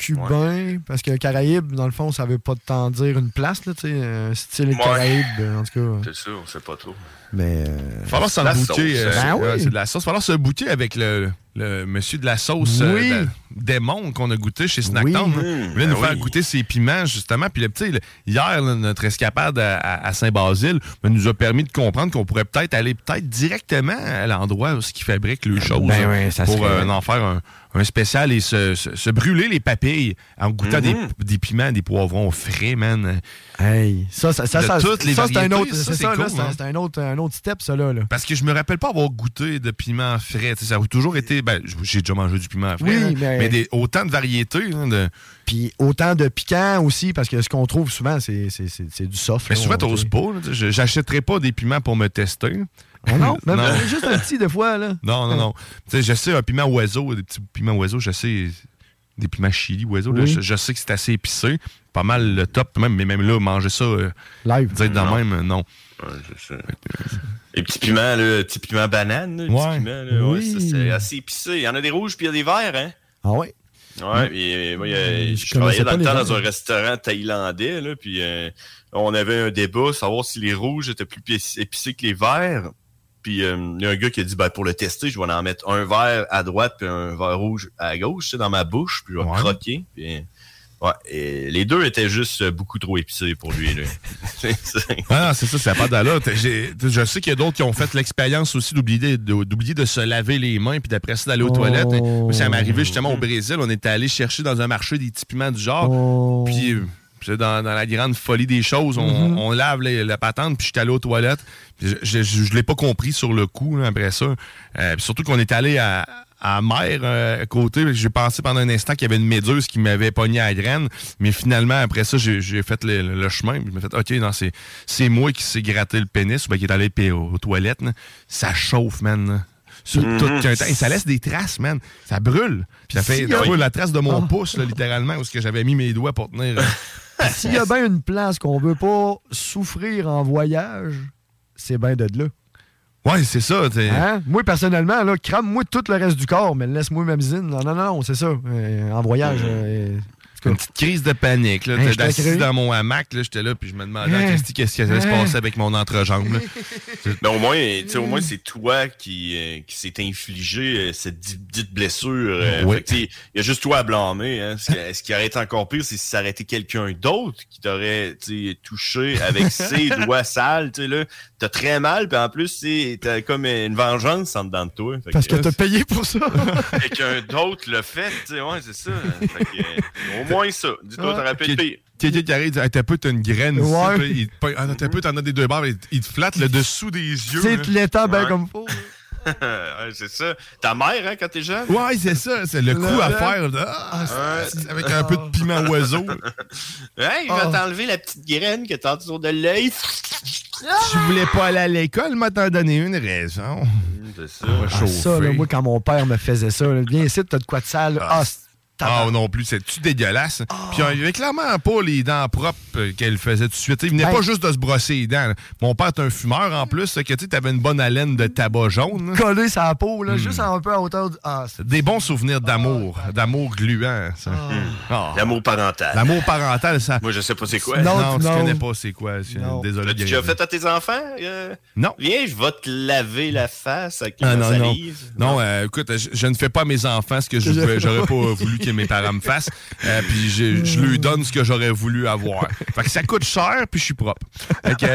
cubain, parce que Caraïbes, dans le fond, ça veut pas tant dire une place, là, tu sais, euh, style Ouais. Caraïbes, euh, en tout cas. C'est ça, on sait pas trop. Mais. euh, Il va falloir s'en sauce, euh. Ben oui. c'est de la sauce. Il va falloir se bouquer avec le, le monsieur de la sauce Oui. démon qu'on a goûté chez Snacktown. Oui. hein. Mmh, Il voulait nous ben faire oui. goûter ses piments, justement. Puis, le petit, le- hier, là, notre escapade à, Saint-Basile ben, nous a permis de comprendre qu'on pourrait peut-être aller peut-être directement à l'endroit où ils fabriquent les choses Ben hein, ouais, ça pour serait- euh, en faire un, un spécial et se, se- se brûler les papilles en goûtant des, des piments, des poivrons frais, man. Hey, ça, ça, ça, ça, toutes les ça, c'est un autre, ça, c'est ça, cool, un- hein. autre, un autre step, ça, là. là. Parce que je me rappelle pas avoir goûté de piment frais. Ça a toujours été. Ben, j'ai déjà mangé du piment frais. Oui, hein, mais- des, autant de variétés. hein, de... Puis autant de piquant aussi, parce que ce qu'on trouve souvent, c'est c'est- c'est- c'est du soft. Mais là, souvent, t'oses pas. J'achèterai pas des piments pour me tester. Non, même Non. juste un petit, des fois, là. Non, non, non. Tu sais, je sais, un piment oiseau, des petits piments oiseaux, je sais. Des piments chili oiseau, là, Oui. je, je sais que c'est assez épicé. Pas mal le top, même, mais même là, manger ça, euh, Live. dire dans Non. même, euh, non. Ouais, c'est ça. Les petits piments, là, les petits piments bananes, là, les Ouais. petits piments, là, ouais, Oui. ça, c'est assez épicé. Il y en a des rouges puis il y a des verts, hein? Ah ouais? Ouais, puis, euh, moi, il y a- Je je travaillais dans le temps dans un restaurant thaïlandais, là, puis euh, on avait un débat, savoir si les rouges étaient plus épicés- épicés que les verts. Puis euh, il y a un gars qui a dit, ben, pour le tester, je vais en mettre un vert à droite puis un vert rouge à gauche, dans ma bouche, puis je vais Ouais. croquer. Puis, ouais, et les deux étaient juste euh, beaucoup trop épicés pour lui. Là. C'est- c'est- Ah c'est ça, n'a pas j'ai- Je sais qu'il y a d'autres qui ont fait l'expérience aussi d'oublier de, d'oublier de se laver les mains puis d'après ça d'aller aux Oh. toilettes. Moi, ça m'est arrivé justement au Brésil. On était allé chercher dans un marché des petits piments du genre. Oh. Puis, euh, c'est dans, dans la grande folie des choses, on, Mhm. on lave les- la patente, puis j'étais allé aux toilettes. Puis je je, je l'ai pas compris sur le coup, là, après ça. Euh, puis surtout qu'on est allé à, à mer euh, à côté. J'ai pensé pendant un instant qu'il y avait une méduse qui m'avait pogné à la graine. Mais finalement, après ça, j'ai fait le, le chemin. puis Je me fait OK, non, c'est moi qui s'est gratté le pénis, ou bien qui est allé puis aux, aux toilettes. là. Ça chauffe, man. là. Sur Mhm. tout qu'un temps. Et ça laisse des traces, man. Ça brûle. Puis ça fait Si, oui. la trace de mon Ah. pouce, là, littéralement, où est-ce que j'avais mis mes doigts pour tenir. (laughs) euh, S'il y a bien une place qu'on veut pas souffrir en voyage, c'est bien de là. Ouais, c'est ça. Hein? Moi, personnellement, là, crame-moi tout le reste du corps, mais laisse-moi ma visine. Non, non, non, c'est ça. Euh, en voyage. euh, Une petite crise de panique. Là, Hein, assis dans mon hamac, là, j'étais là, puis je me demandais Hein? qu'est-ce qui- qu'est-ce qui allait se Hein? passer avec mon entrejambe. là? (laughs) Mais au moins, tu sais, au moins c'est toi qui, euh, qui s'est infligé euh, cette di- dite blessure. euh, Oui. que, Il y a juste toi à blâmer. Hein. Ce, qui, ce qui aurait été encore pire, c'est si ça aurait été quelqu'un d'autre qui t'aurait tu sais, touché avec (laughs) ses doigts sales. Tu sais, là, t'as très mal, puis en plus, t'as comme une vengeance en dedans de toi. Fait Parce que t'as payé pour ça. (laughs) quelqu'un d'autre l'a fait. Tu sais, ouais, c'est ça. Fait que, euh, au moins ça. Dis-toi, t'aurais pu pire. Quelqu'un qui arrive T'as peu, t'as une graine ici. Ouais. Puis il Ah, t'as peu, t'en as des deux barres. Il, il te flatte le dessous des yeux. C'est l'état bien Ouais. comme faut. (laughs) Ouais, c'est ça. Ta mère, hein, quand t'es jeune? Ouais, c'est ça. C'est le coup à faire. Ah, Ouais. avec un peu de piment oiseau. (laughs) Hey, il Ah. va t'enlever la petite graine que t'as autour de l'œil. Tu voulais pas aller à l'école, m'a t'en donné une raison. C'est ça. Ah, ça, là, moi, quand mon père me faisait ça, là, viens ici, t'as de quoi de sale. Ah, c'est- Ah non plus, c'est-tu dégueulasse? Puis il avait clairement pas les dents propres euh, qu'elle faisait tout de suite. Il venait Ben- pas juste de se brosser les dents. là. Mon père est un fumeur en plus, que tu avais une bonne haleine de tabac jaune. là. coller sa peau, Hmm. là, juste un peu à hauteur du. Ah, c'est- Des bons souvenirs d'amour, d'amour gluant. ça. Ah. L'amour parental. L'amour parental, ça. Moi, je sais pas c'est quoi. Non, Non, tu non. connais pas c'est quoi. Désolé. L'as-tu déjà fait à tes enfants? euh? Non. Viens, je vais te laver la face avec Ah, non, non. salive. Non, euh, écoute, je, je ne fais pas à mes enfants ce que (laughs) j'aurais pas voulu que mes parents me fassent. Euh, puis je, je leur donne ce que j'aurais voulu avoir. Fait que ça coûte cher, puis je suis propre. Fait que-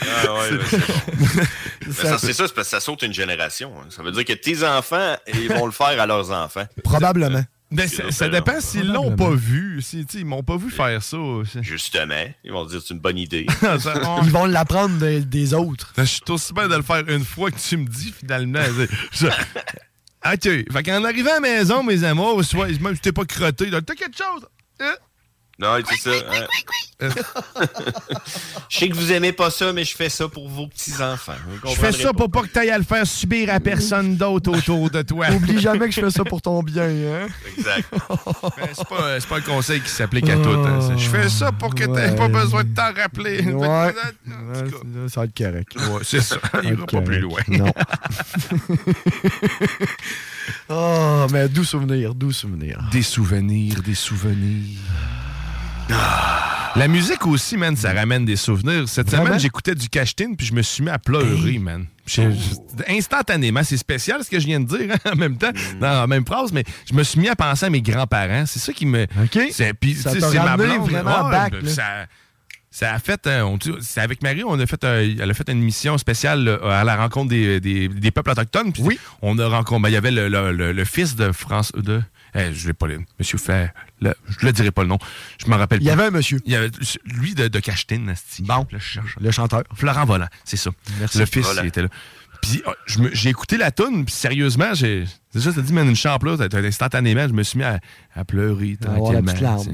Ah ouais, ouais, c'est bon. (laughs) Mais ça, c'est parce que ça saute une génération. hein. Ça veut dire que tes enfants, ils vont le faire à leurs enfants. Probablement. Ben, ça, ça dépend s'ils l'ont pas vu. Si, ils m'ont pas vu faire ça. Justement, ils vont dire c'est une bonne idée. (laughs) Ils vont l'apprendre de- des autres. Je suis aussi bien de le faire une fois que tu me dis finalement. (laughs) OK. Fait qu'en arrivant à la maison, mes amours, soit, même si t'es pas crotté, t'as quelque chose. Hein? Non, c'est ça. hein. (laughs) Je sais que vous aimez pas ça, mais je fais ça pour vos petits-enfants. Je fais ça pour pas que t'ailles à le faire subir à personne d'autre autour de toi. Oublie jamais que je fais ça pour ton bien, hein? Exact. (laughs) Ben, c'est pas, c'est pas un conseil qui s'applique à tout. hein. C'est- Je fais ça pour que t'aies pas besoin de t'en rappeler. Ouais. (laughs) Ouais, ça va être correct. Ouais, c'est ça. Il ira pas plus loin. Non. oh, mais doux souvenir, doux souvenir. Des souvenirs, des souvenirs. La musique aussi, man, ça ramène des souvenirs. Cette Vraiment? semaine, j'écoutais du Cashtin puis je me suis mis à pleurer, man. J'ai- Instantanément, c'est spécial ce que je viens de dire hein, en même temps, dans la même phrase, mais je me suis mis à penser à mes grands-parents. C'est ça qui me. c'est- puis, Ça c'est ma blonde. vraiment Ouais, back, ben, ça, ça a fait. euh, on- c'est avec Marie, on a fait, un- elle a fait une émission spéciale euh, à la rencontre des, des- des peuples autochtones. Puis On a rencontré. ben, Il y avait le, le- le- le fils de France. De, eh, je l'ai pas le. Monsieur le- je ne dirai pas le nom. Je me rappelle Il y avait un monsieur. Il y avait lui de, de Cachetine, asti. Bon. Le, cherche- Le chanteur. Florent Volant, c'est ça. Merci. Le fils, il était là. Puis oh, je me- j'ai écouté la toune, puis sérieusement, j'ai. C'est ça, t'as dit, man, une chambre là, instantanément, je me suis mis à, à pleurer tranquillement. sais.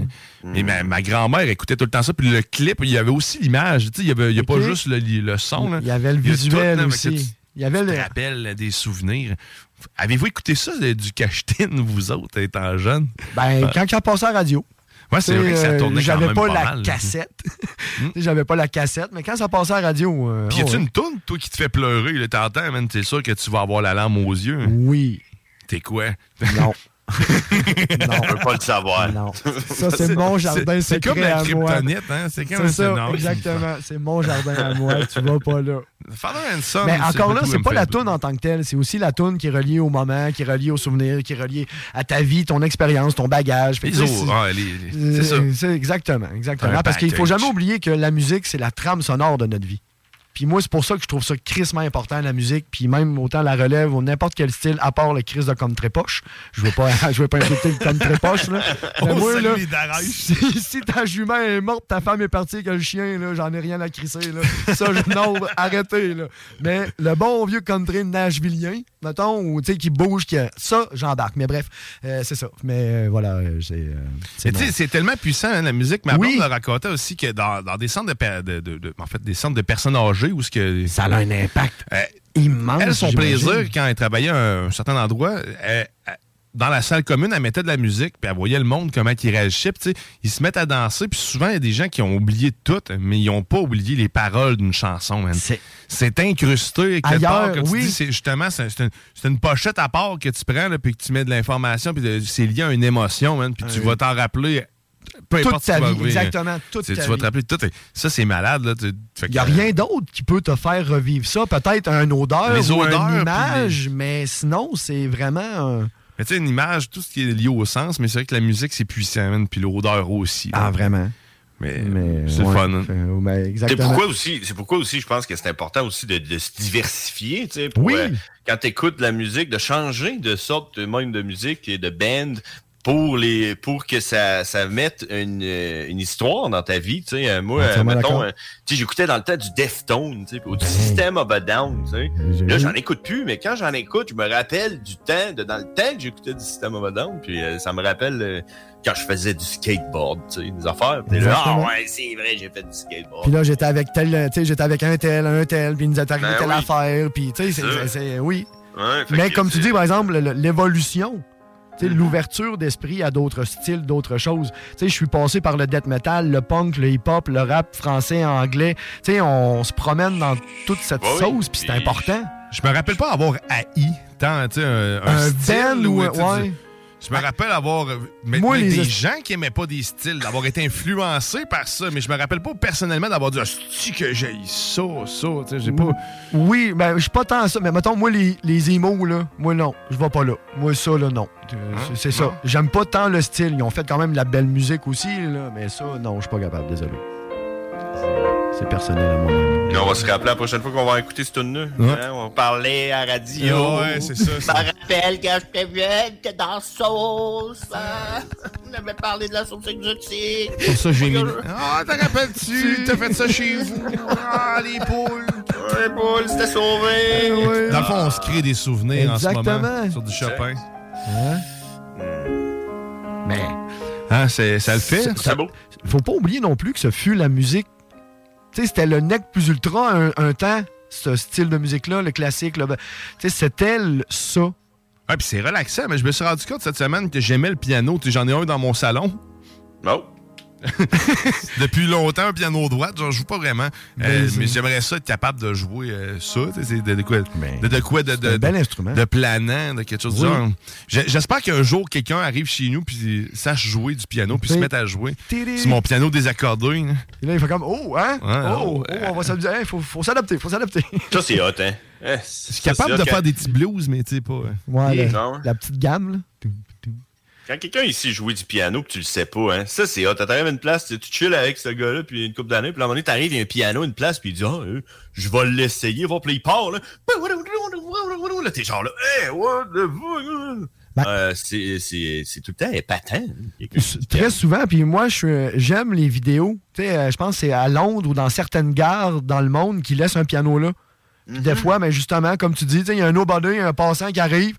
Et ma, ma grand-mère écoutait tout le temps ça, puis le clip, il y avait aussi l'image. Tu sais, il y avait, il y a pas juste le, le son. là. Il y avait le tout, visuel là, aussi. fait Il y avait tu te le- rappelles des souvenirs. Avez-vous écouté ça, euh, du cachetine, (laughs) vous autres, étant jeune? Ben, quand il a passé à la radio. Ouais, c'est Tu vrai que ça euh, tournait J'avais pas, pas la mal. Hmm? cassette. Tu sais, J'avais pas la cassette, mais quand ça passait à la radio. euh, Puis y a-tu oh, ouais. une toune, toi, qui te fait pleurer? T'entends, man, t'es sûr que tu vas avoir la larme aux yeux? hein? Oui. T'es quoi? Non. (laughs) On peut pas le savoir. Non. (laughs) Ça, c'est mon jardin C'est comme secret la à moi. hein? C'est comme ça, non, exactement. C'est mon jardin à moi. Tu vas pas là. Father and Son, Mais encore là, c'est pas la toune en tant que telle, c'est aussi la toune qui est reliée au moment, qui est reliée au souvenir, qui est reliée à ta vie, ton expérience, ton bagage. Que Les c'est ça. Euh, C'est exactement, exactement. Parce qu'il faut package. jamais oublier que la musique, c'est la trame sonore de notre vie. Puis moi, c'est pour ça que je trouve ça crissement important, la musique. Puis même autant la relève ou n'importe quel style, à part le crise de comme trépoche. Je veux pas, (laughs) je veux pas insulter le comme trépoche, là. (laughs) Mais moi, là, (laughs) si, si ta jument est morte, ta femme est partie que le chien, là, j'en ai rien à crisser, là. Ça, je, non, arrêtez, là. Mais le bon vieux country nashvillien, mettons, ou, tu sais, qui bouge, qui, ça, j'embarque. Mais bref, euh, c'est ça. Mais euh, voilà, c'est... euh, c'est Mais tu sais, bon. c'est tellement puissant, hein, la musique. Ma Oui. me racontait aussi que dans, dans des centres de- de- de- en fait, des centres de personnes âgées où ce que Ça a un impact Euh, immense. elle, son plaisir, quand elle travaillait à un certain endroit, elle- elle- dans la salle commune, elle mettait de la musique, puis elle voyait le monde, comment il réagissait. puis ils se mettent à danser, puis souvent, il y a des gens qui ont oublié tout, mais ils n'ont pas oublié les paroles d'une chanson. C'est incrusté. quelque Ailleurs, part, que oui. c'est justement, c'est une, pochette à part que tu prends, là, puis que tu mets de l'information, puis c'est lié à une émotion, man, puis tu Euh, vas t'en rappeler. Peu toute importe ta vie, exactement, hein. toute C'est- ta Tu vas te rappeler de tout. Ça, c'est malade. Il n'y a rien d'autre qui peut te faire revivre ça. Peut-être un odeur Les ou odeurs, une image, mais sinon, c'est vraiment... un- Mais tu sais, une image, tout ce qui est lié au sens, mais c'est vrai que la musique, c'est puissant, man, puis l'odeur aussi. Ah, vraiment? Mais, Mais, c'est ouais, fun. hein. C'est exactement. pourquoi aussi, c'est pourquoi aussi je pense que c'est important aussi de, de se diversifier, tu sais, pour, Oui. euh, quand tu écoutes de la musique, de changer de sorte de même de musique et de band pour les pour que ça, ça mette une, euh, une histoire dans ta vie. Tu sais, Euh, moi, euh, mettons, euh, tu sais, j'écoutais dans le temps du Deftone, tu sais, ou du System of a Down, tu sais. Là, j'en écoute plus, mais quand j'en écoute, je me rappelle du temps, de, dans le temps que j'écoutais du System of a Down, puis euh, ça me rappelle quand je faisais du skateboard, tu sais, des affaires. Puis là, ah ouais, c'est vrai, j'ai fait du skateboard. Puis là, j'étais avec tel, tu sais, j'étais avec un tel, un tel, puis il nous est arrivé Ben telle oui. affaire, puis tu sais, c'est- oui. Ouais, Mais comme tu dis, par exemple, le- l'évolution. L'ouverture d'esprit à d'autres styles, d'autres choses. Tu sais, je suis passé par le death metal, le punk, le hip-hop, le rap français, anglais. Tu sais, on se promène dans toute cette oui. sauce, puis c'est important. Je me rappelle pas avoir haï tant, tu sais, un, Un style band ou- ouais. Je me rappelle avoir. euh, Mais, Moi, mais les des est- gens qui aimaient pas des styles, d'avoir été influencés par ça, mais je me rappelle pas personnellement d'avoir dit, Asti que j'ai ça, ça, tu sais, j'ai pas. Oui, ben, je suis pas tant ça, mais mettons, moi, les, les là, moi, non, je vais pas là. Moi, ça, là, non. Euh, c'est- C'est ça. J'aime pas tant le style. Ils ont fait quand même de la belle musique aussi, là, mais ça, non, je suis pas capable, désolé. C'est- personnel à. Mais on va se rappeler la prochaine fois qu'on va écouter ce tune-là. Ouais. Hein, on parlait à radio. Ouais, c'est ça, Je ça. me rappelle quand j'étais jeune, que dans Sauce, hein, on avait parlé de la sauce exotique. Pour ça, j'ai mis. Ah, Ah, t'en rappelles-tu? T'as fait ça chez vous? Ah, les poules! Les poules, c'était sauvé! Dans le fond, on se crée des souvenirs en ce moment Exactement. sur du Chopin. Hein? Mais. Hein, c'est- ça le fait? Ça- Faut pas oublier non plus que ce fut la musique. Tu sais, c'était le nec plus ultra un, un temps, ce style de musique-là, le classique. là. Ben, Tu sais, c'était le- ça. Ouais, puis c'est relaxant, mais je me suis rendu compte cette semaine que j'aimais le piano. Tu sais, J'en ai un dans mon salon. Non. (laughs) Depuis longtemps, un piano droit, j'en joue pas vraiment. Euh, Ben, c'est- mais j'aimerais ça être capable de jouer euh, ça. tu sais, C'est de, de quoi, de, de quoi de, de, un bel de- instrument. de planant, de quelque chose Oui. genre. J'espère qu'un jour, quelqu'un arrive chez nous puis sache jouer du piano puis se Oui. mette à jouer. C'est mon piano désaccordé. là. Et là, il fait comme Oh, hein? Ouais, oh, oh, on va s'amuser. Il faut, faut s'adapter, faut s'adapter. Ça, c'est hot, hein? Je suis capable de faire des petits blues, mais tu sais pas. euh. Ouais, la, la petite gamme, là. Quand quelqu'un ici jouait du piano pis tu le sais pas, hein, ça c'est hot. T'arrives à une place, tu chill avec ce gars-là puis une couple d'années, puis à un moment donné, t'arrives, il y a un piano, une place, puis il dit Ah, euh, je vais l'essayer, voir, puis il part, là. Là, t'es genre là, hey, what the fuck? Ben Euh, c'est tout le temps épatant. hein, Très souvent, puis moi, j'aime les vidéos. Euh, je pense que c'est à Londres ou dans certaines gares dans le monde qui laissent un piano là. Des fois, mais justement, comme tu dis, il y a un nobody, un passant qui arrive,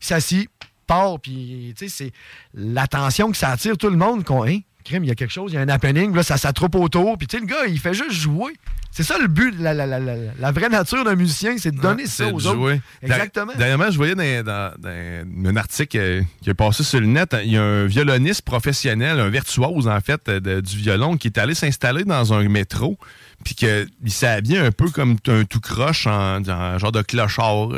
il s'assit, part, puis c'est l'attention que ça attire tout le monde. Qu'on, hein, crime, il y a quelque chose, il y a un happening, là, ça s'attroupe autour, puis le gars, il fait juste jouer. C'est ça le but, la, la- la- la- la vraie nature d'un musicien, c'est de donner ça aux de autres. jouer. Exactement. Dernièrement, je voyais dans, dans- dans un article euh, qui est passé sur le net, il y a un violoniste professionnel, un virtuose en fait euh, de- du violon, qui est allé s'installer dans un métro, puis qu'il s'est habillé un peu comme un tout croche, en, en genre de clochard.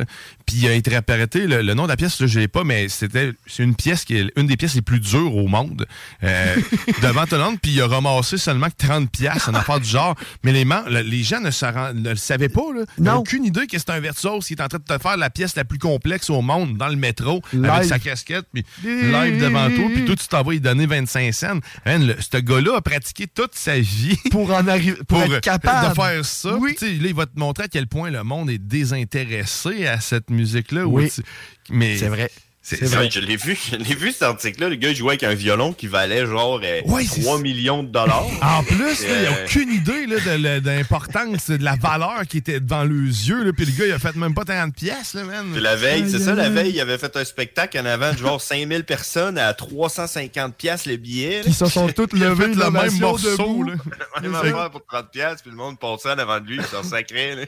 Puis il a interprété le, le nom de la pièce, là, je l'ai pas, mais c'était c'est une pièce qui est une des pièces les plus dures au monde euh, (laughs) devant tout le monde. Puis il a ramassé seulement que 30 pièces, une affaire du genre. Mais les, gens ne, le savaient pas. Là. Ils n'ont aucune idée que c'est un virtuose qui est en train de te faire la pièce la plus complexe au monde dans le métro Live. avec sa casquette, puis live devant toi, puis toi tu t'en vas y donner 25 cents. Le- ce gars-là a pratiqué toute sa vie (laughs) pour en arriver, pour, être euh, capable de faire ça. Là, il va te montrer à quel point le monde est désintéressé à cette musique-là. Oui. Ou tu- Mais C'est vrai. C'est vrai, je l'ai vu, je l'ai vu cet article-là. Le gars, il jouait avec un violon qui valait genre euh, Ouais, c'est 3 millions de dollars. (laughs) En plus, là, il n'a Euh, aucune idée là, de, l'importance, de la valeur qui était devant les yeux. Là, puis le gars, il a fait même pas 30 pièces, là, man. Puis la veille, c'est ça, la veille, il avait fait un spectacle en avant de genre (laughs) 5000 personnes à 350 pièces le billet. Qui se sont toutes a de le même morceau, debout. là. (laughs) Même affaire pour 30 pièces, puis le monde passait en avant de lui, il s'en sacrait. là.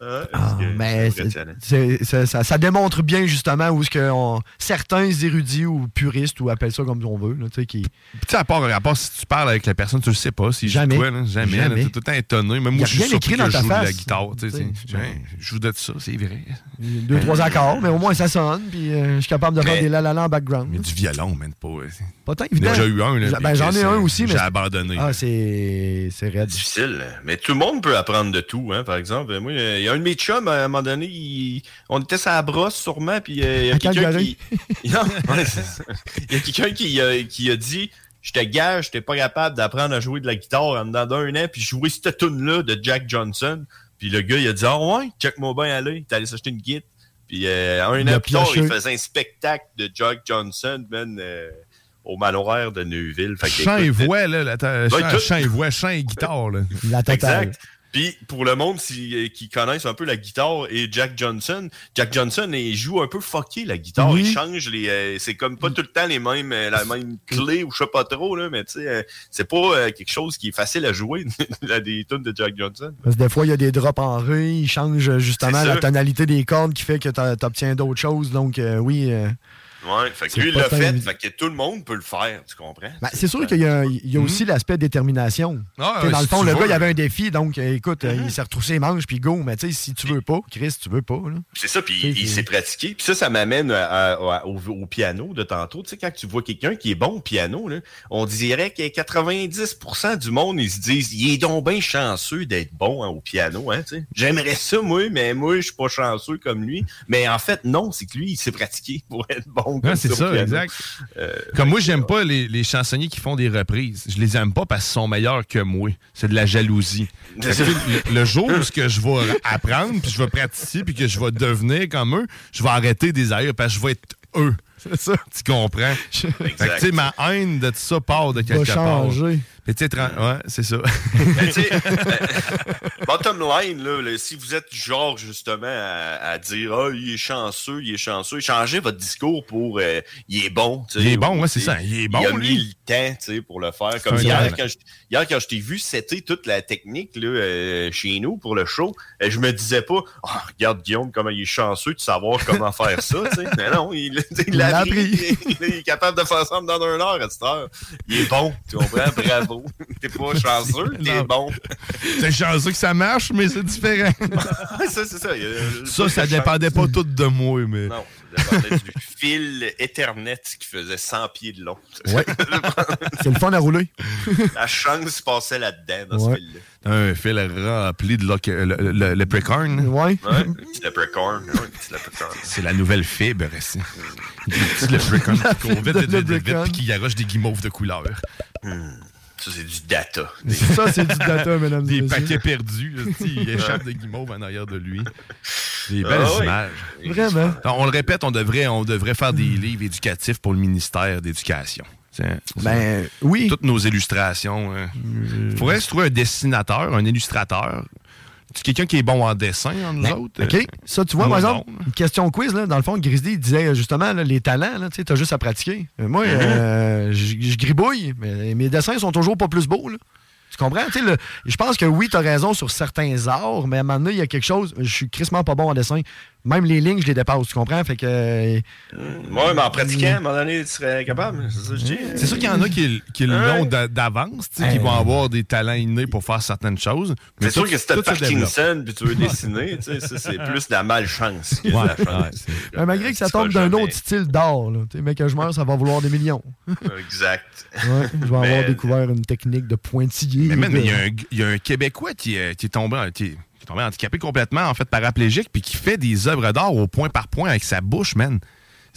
Ah, Ah, mais ça, ça démontre bien justement où ce que certains érudits ou puristes ou appellent ça comme on veut, là, tu sais, qui Puis, à part, à part si tu parles avec la personne, tu le sais pas. Si Jamais. Là, jamais. Jamais. là, tout le temps étonné. Même moi, je suis écrit dans que je ta joue de la face. guitare. ouais, Je joue de ça, c'est vrai. deux trois accords, mais au moins ça sonne, puis euh, je suis capable de faire Mais- des la la la en background. Mais du violon, même pas. Pas tant J'en ai évident. déjà eu un. Là, ben, j'en ai un aussi, mais J'ai abandonné. Ah, c'est raide. difficile. Mais tout le monde peut apprendre de tout, hein, par exemple. Moi, il y a un de mes chums, à un moment donné, il- on était sur la brosse sûrement, puis euh, il y a quelqu'un qui... (laughs) Non. Il y a quelqu'un qui, a- qui a dit « Je te gage, j'étais pas capable d'apprendre à jouer de la guitare en dedans d'un an, puis jouer cette tune là de Jack Johnson. » Puis le gars, il a dit « Ah ouais, check-moi bien aller. » Il est allé s'acheter une guitare. Puis euh, un an plus tard, il faisait un spectacle de Jack Johnson, man, euh, au manoir de Neuville. Fait Chant et voix, là. la ta- Ouais, chant, et voix, chant et guitare, là. La totale. Exact. Puis pour le monde si- qui connaissent un peu la guitare et Jack Johnson, Jack Johnson il joue un peu fucké la guitare, il change les euh, c'est comme pas tout le temps les mêmes euh, la même clé ou je sais pas trop là, mais tu sais euh, c'est pas euh, quelque chose qui est facile à jouer (laughs) à des tunes de Jack Johnson. Parce que des fois, il y a des drops en ré, ils changent euh, justement la tonalité des cordes qui fait que tu obtiens d'autres choses. Donc, euh, oui. Ouais, fait que C'est lui il l'a fait, fait que tout le monde peut le faire, tu comprends? Ben, c'est sûr qu'il y a, il y a aussi l'aspect détermination. Ah, ouais, dans le fond, le veux. gars, il avait un défi, donc euh, écoute, euh, il s'est retroussé les manches, puis go. Mais tu sais, si tu veux pas, Chris, tu veux pas. C'est ça, puis il s'est pratiqué. Puis ça, ça m'amène au, au piano de tantôt. Tu sais, quand tu vois quelqu'un qui est bon au piano, là, on dirait que 90% du monde, ils se disent, il est donc bien chanceux d'être bon hein, au piano. Hein. J'aimerais ça, moi, mais moi, je suis pas chanceux comme lui. Mais en fait, non, c'est que lui, il s'est pratiqué pour être bon. Ouais, comme c'est ça, piano. exact. Euh, Comme moi, j'aime pas les, les chansonniers qui font des reprises. Je les aime pas parce qu'ils sont meilleurs que moi. C'est de la jalousie. Que, le, le jour où ce que je vais apprendre, puis je vais pratiquer, puis que je vais devenir comme eux, je vais arrêter des ailleurs parce que je vais être eux. C'est ça. Tu comprends? Fait que, tu sais, ma haine de tout ça part de quelque part. Mais tu sais, ouais, c'est ça. Mais (laughs) tu sais, (laughs) euh, bottom line, là, là, si vous êtes genre justement à, à dire Ah, il est chanceux, il est chanceux, changez votre discours pour euh, il est bon. Il est bon, ou, ouais, c'est ça, il est Il bon, a mis lui. le temps tu sais, pour le faire. Comme un hier quand, je, hier, quand je t'ai vu, c'était toute la technique là, euh, chez nous pour le show. Et je me disais pas Ah, regarde Guillaume, comment il est chanceux de savoir comment faire ça. tu sais. Mais non, il il Il l'a l'a appris. Il est capable de faire ça dans une heure à cette heure. Il est bon, tu comprends? Bravo. (laughs) T'es pas chanceux, (laughs) t'es bon. (laughs) C'est chanceux que ça marche, mais c'est différent. ça, c'est ça. dépendait pas tout de moi, mais. Non, ça dépendait du fil Ethernet qui faisait 100 pieds de long. Ouais. C'est le fun à rouler. La chance passait là-dedans, dans Ouais. ce fil-là. Un fil rempli de le, le, le. Ouais. Ouais, un petit. C'est la nouvelle fibre, ici. Un petit leprechaun qui court vite, vite, vite, vite, vite, puis qui garoche des guimauves de couleur. Ça, c'est du data. (laughs) Ça, c'est du data, mesdames Des et messieurs. paquets perdus. il échappe de guimauves en arrière de lui. Des belles Ah oui. images. Vraiment. Non, on le répète, on devrait, on devrait faire des livres éducatifs pour le ministère d'éducation. Ben, oui. Toutes nos illustrations. Il faudrait se trouver un dessinateur, un illustrateur. Tu quelqu'un qui est bon en dessin, en nous Ben, autres? OK. Ça, tu vois, Moi, par exemple, une question quiz, là, dans le fond, Grizzly il disait euh, justement là, les talents, tu sais, t'as juste à pratiquer. Euh, Moi, euh, je gribouille, mais mes dessins sont toujours pas plus beaux. là. Tu comprends? Tu je pense que oui, t'as raison sur certains arts, mais à un moment donné, il y a quelque chose. Je suis crissement pas bon en dessin. Même les lignes, je les dépasse, tu comprends? Fait que. euh, Ouais, mais en pratiquant, à un moment donné, tu serais capable. C'est ça que je dis. C'est sûr qu'il y en a qui, qui l'ont d'a- d'avance, tu sais, qui vont avoir des talents innés pour faire certaines choses. mais C'est sûr que si t'as. Parkinson puis tu veux dessiner, tu sais, ça, c'est plus de la malchance que de la chance. malgré que ça tombe d'un autre style d'art, là. Tu sais, mais que je meurs, ça va vouloir des millions. (laughs) Exact. Ouais, je vais Mais- avoir découvert une technique de pointillé. Mais il y, a un- il y a un Québécois qui, est- qui est tombé, en- qui est- tombé handicapé complètement, en fait, paraplégique, puis qui fait des œuvres d'art au point par point avec sa bouche, man.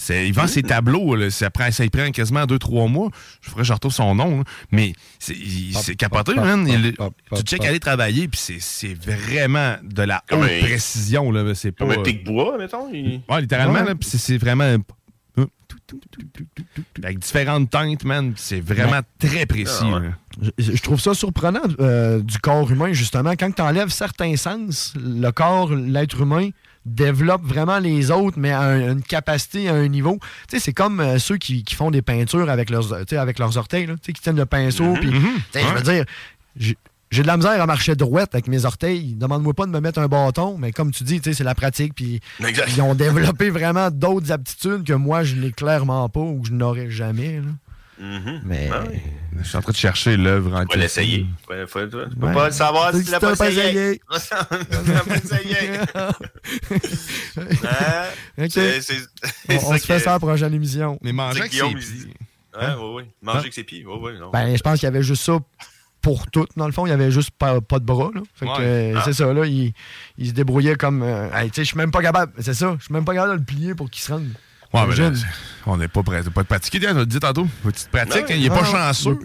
Il vend ses tableaux, là, ça, prend, ça y prend quasiment 2-3 mois. Je ferais que je retrouve son nom. là. Mais c'est, capoté, man. Il- tu check aller travailler, puis c'est, vraiment de la haute un- précision. Là. C'est pas, Comme un pic-bois, mettons. il- Ouais, littéralement, Ouais. c'est vraiment... Avec différentes teintes, man. C'est vraiment très précis. Ah ouais. Je, je trouve ça surprenant euh, du corps humain, justement. Quand tu enlèves certains sens, le corps, l'être humain développe vraiment les autres, mais à un- une capacité, à un niveau. Tu sais, c'est comme euh, ceux qui, qui font des peintures avec leurs, tu sais, avec leurs orteils, là, tu sais, qui tiennent le pinceau. puis, Je veux dire, j'ai- de la misère à marcher droite avec mes orteils. Demande-moi pas de me mettre un bâton, mais comme tu dis, c'est la pratique. Puis ils ont développé vraiment d'autres aptitudes que moi, je n'ai clairement pas ou que je n'aurais jamais. là. Mhm. Mais. Ah oui. Je suis en train de chercher l'œuvre en Faut question. l'essayer. Tu peux Ouais. pas le savoir Tu si tu l'as pas essayé. Hein? On, se fait ça à la prochaine émission. Mais manger c'est avec Guillaume, ses pieds. Ouais, ouais, ouais. Manger avec ses pieds. Ouais, ouais, non. Ben, je pense qu'il y avait juste ça pour tout. Dans le fond, il y avait juste pas, pas de bras. Là. Fait que, Ouais. euh, Ah. c'est ça, là. Il, il se débrouillait comme. euh, hey, tu sais, je suis même pas capable. C'est ça. Je suis même pas capable de le plier pour qu'il se rende. Ouais, mais là, Imagine. c'est- on n'est pas prêt. Pas de pratiquer, on l'a dit tantôt. Petite pratique. Hein, il est pas chanceux.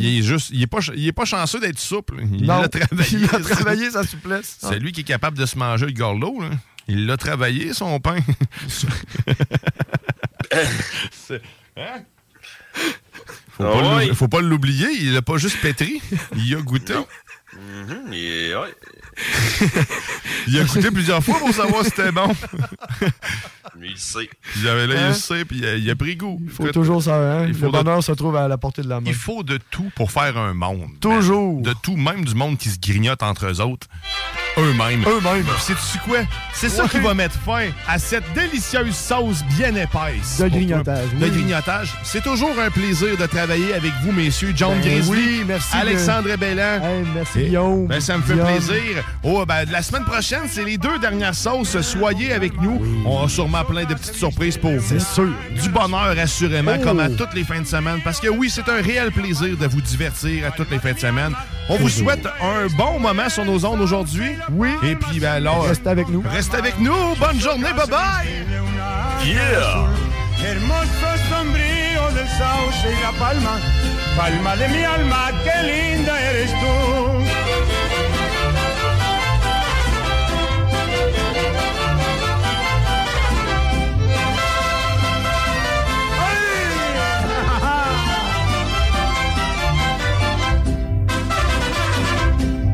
Il est juste. Il est pas, il est pas chanceux d'être souple. Il Non, a travaillé. (laughs) il a travaillé sa souplesse. C'est lui qui est capable de se manger le gorlot. là. Il l'a travaillé, son pain. (laughs) (laughs) Hein? Faut, Ah pas l'ou- faut pas l'oublier, il l'a pas juste pétri. Il a goûté. Mhm, et ouais. (laughs) Il a goûté plusieurs fois pour savoir si c'était bon. (laughs) Mais il sait. Puis j'avais là, Hein? il sait, puis il a, il a pris goût. Il faut toujours ça, hein? Il faut Le de- bonheur se trouve à la portée de la main. Il faut de tout pour faire un monde. Toujours. De tout, même du monde qui se grignote entre eux autres. Eux-mêmes. Eux-mêmes. Sais-tu quoi? C'est ça qui va mettre fin à cette délicieuse sauce bien épaisse. De grignotage, De oui. grignotage. C'est toujours un plaisir de travailler avec vous, messieurs. John Ben Grizzly, oui, merci de- Alexandre Bellan. Hey, merci, Et- Guillaume. Ben, ça me fait Guillaume. plaisir. Oh, ben, la semaine prochaine, c'est les deux dernières sauces. Soyez avec nous. On a sûrement plein de petites surprises pour vous. C'est sûr. Du bonheur, assurément, Oh. comme à toutes les fins de semaine. Parce que oui, c'est un réel plaisir de vous divertir à toutes les fins de semaine. On vous souhaite un bon moment sur nos ondes aujourd'hui. Oui. Et puis, ben alors. Restez avec nous. Restez avec nous. Bonne journée. Bye bye. Yeah! Hermoso sombrío del sauce y la palma, palma de mi alma, qué linda eres tú.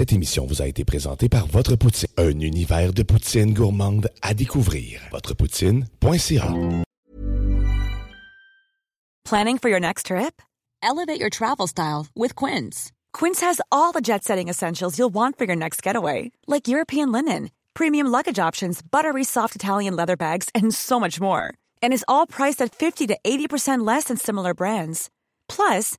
Cette émission vous a été présentée par Votre Poutine, un univers de poutine gourmande à découvrir. Votrepoutine.ca Planning for your next trip? Elevate your travel style with Quince. Quince has all the jet setting essentials you'll want for your next getaway, like European linen, premium luggage options, buttery soft Italian leather bags, and so much more. And is all priced at 50 to 80% less than similar brands. Plus,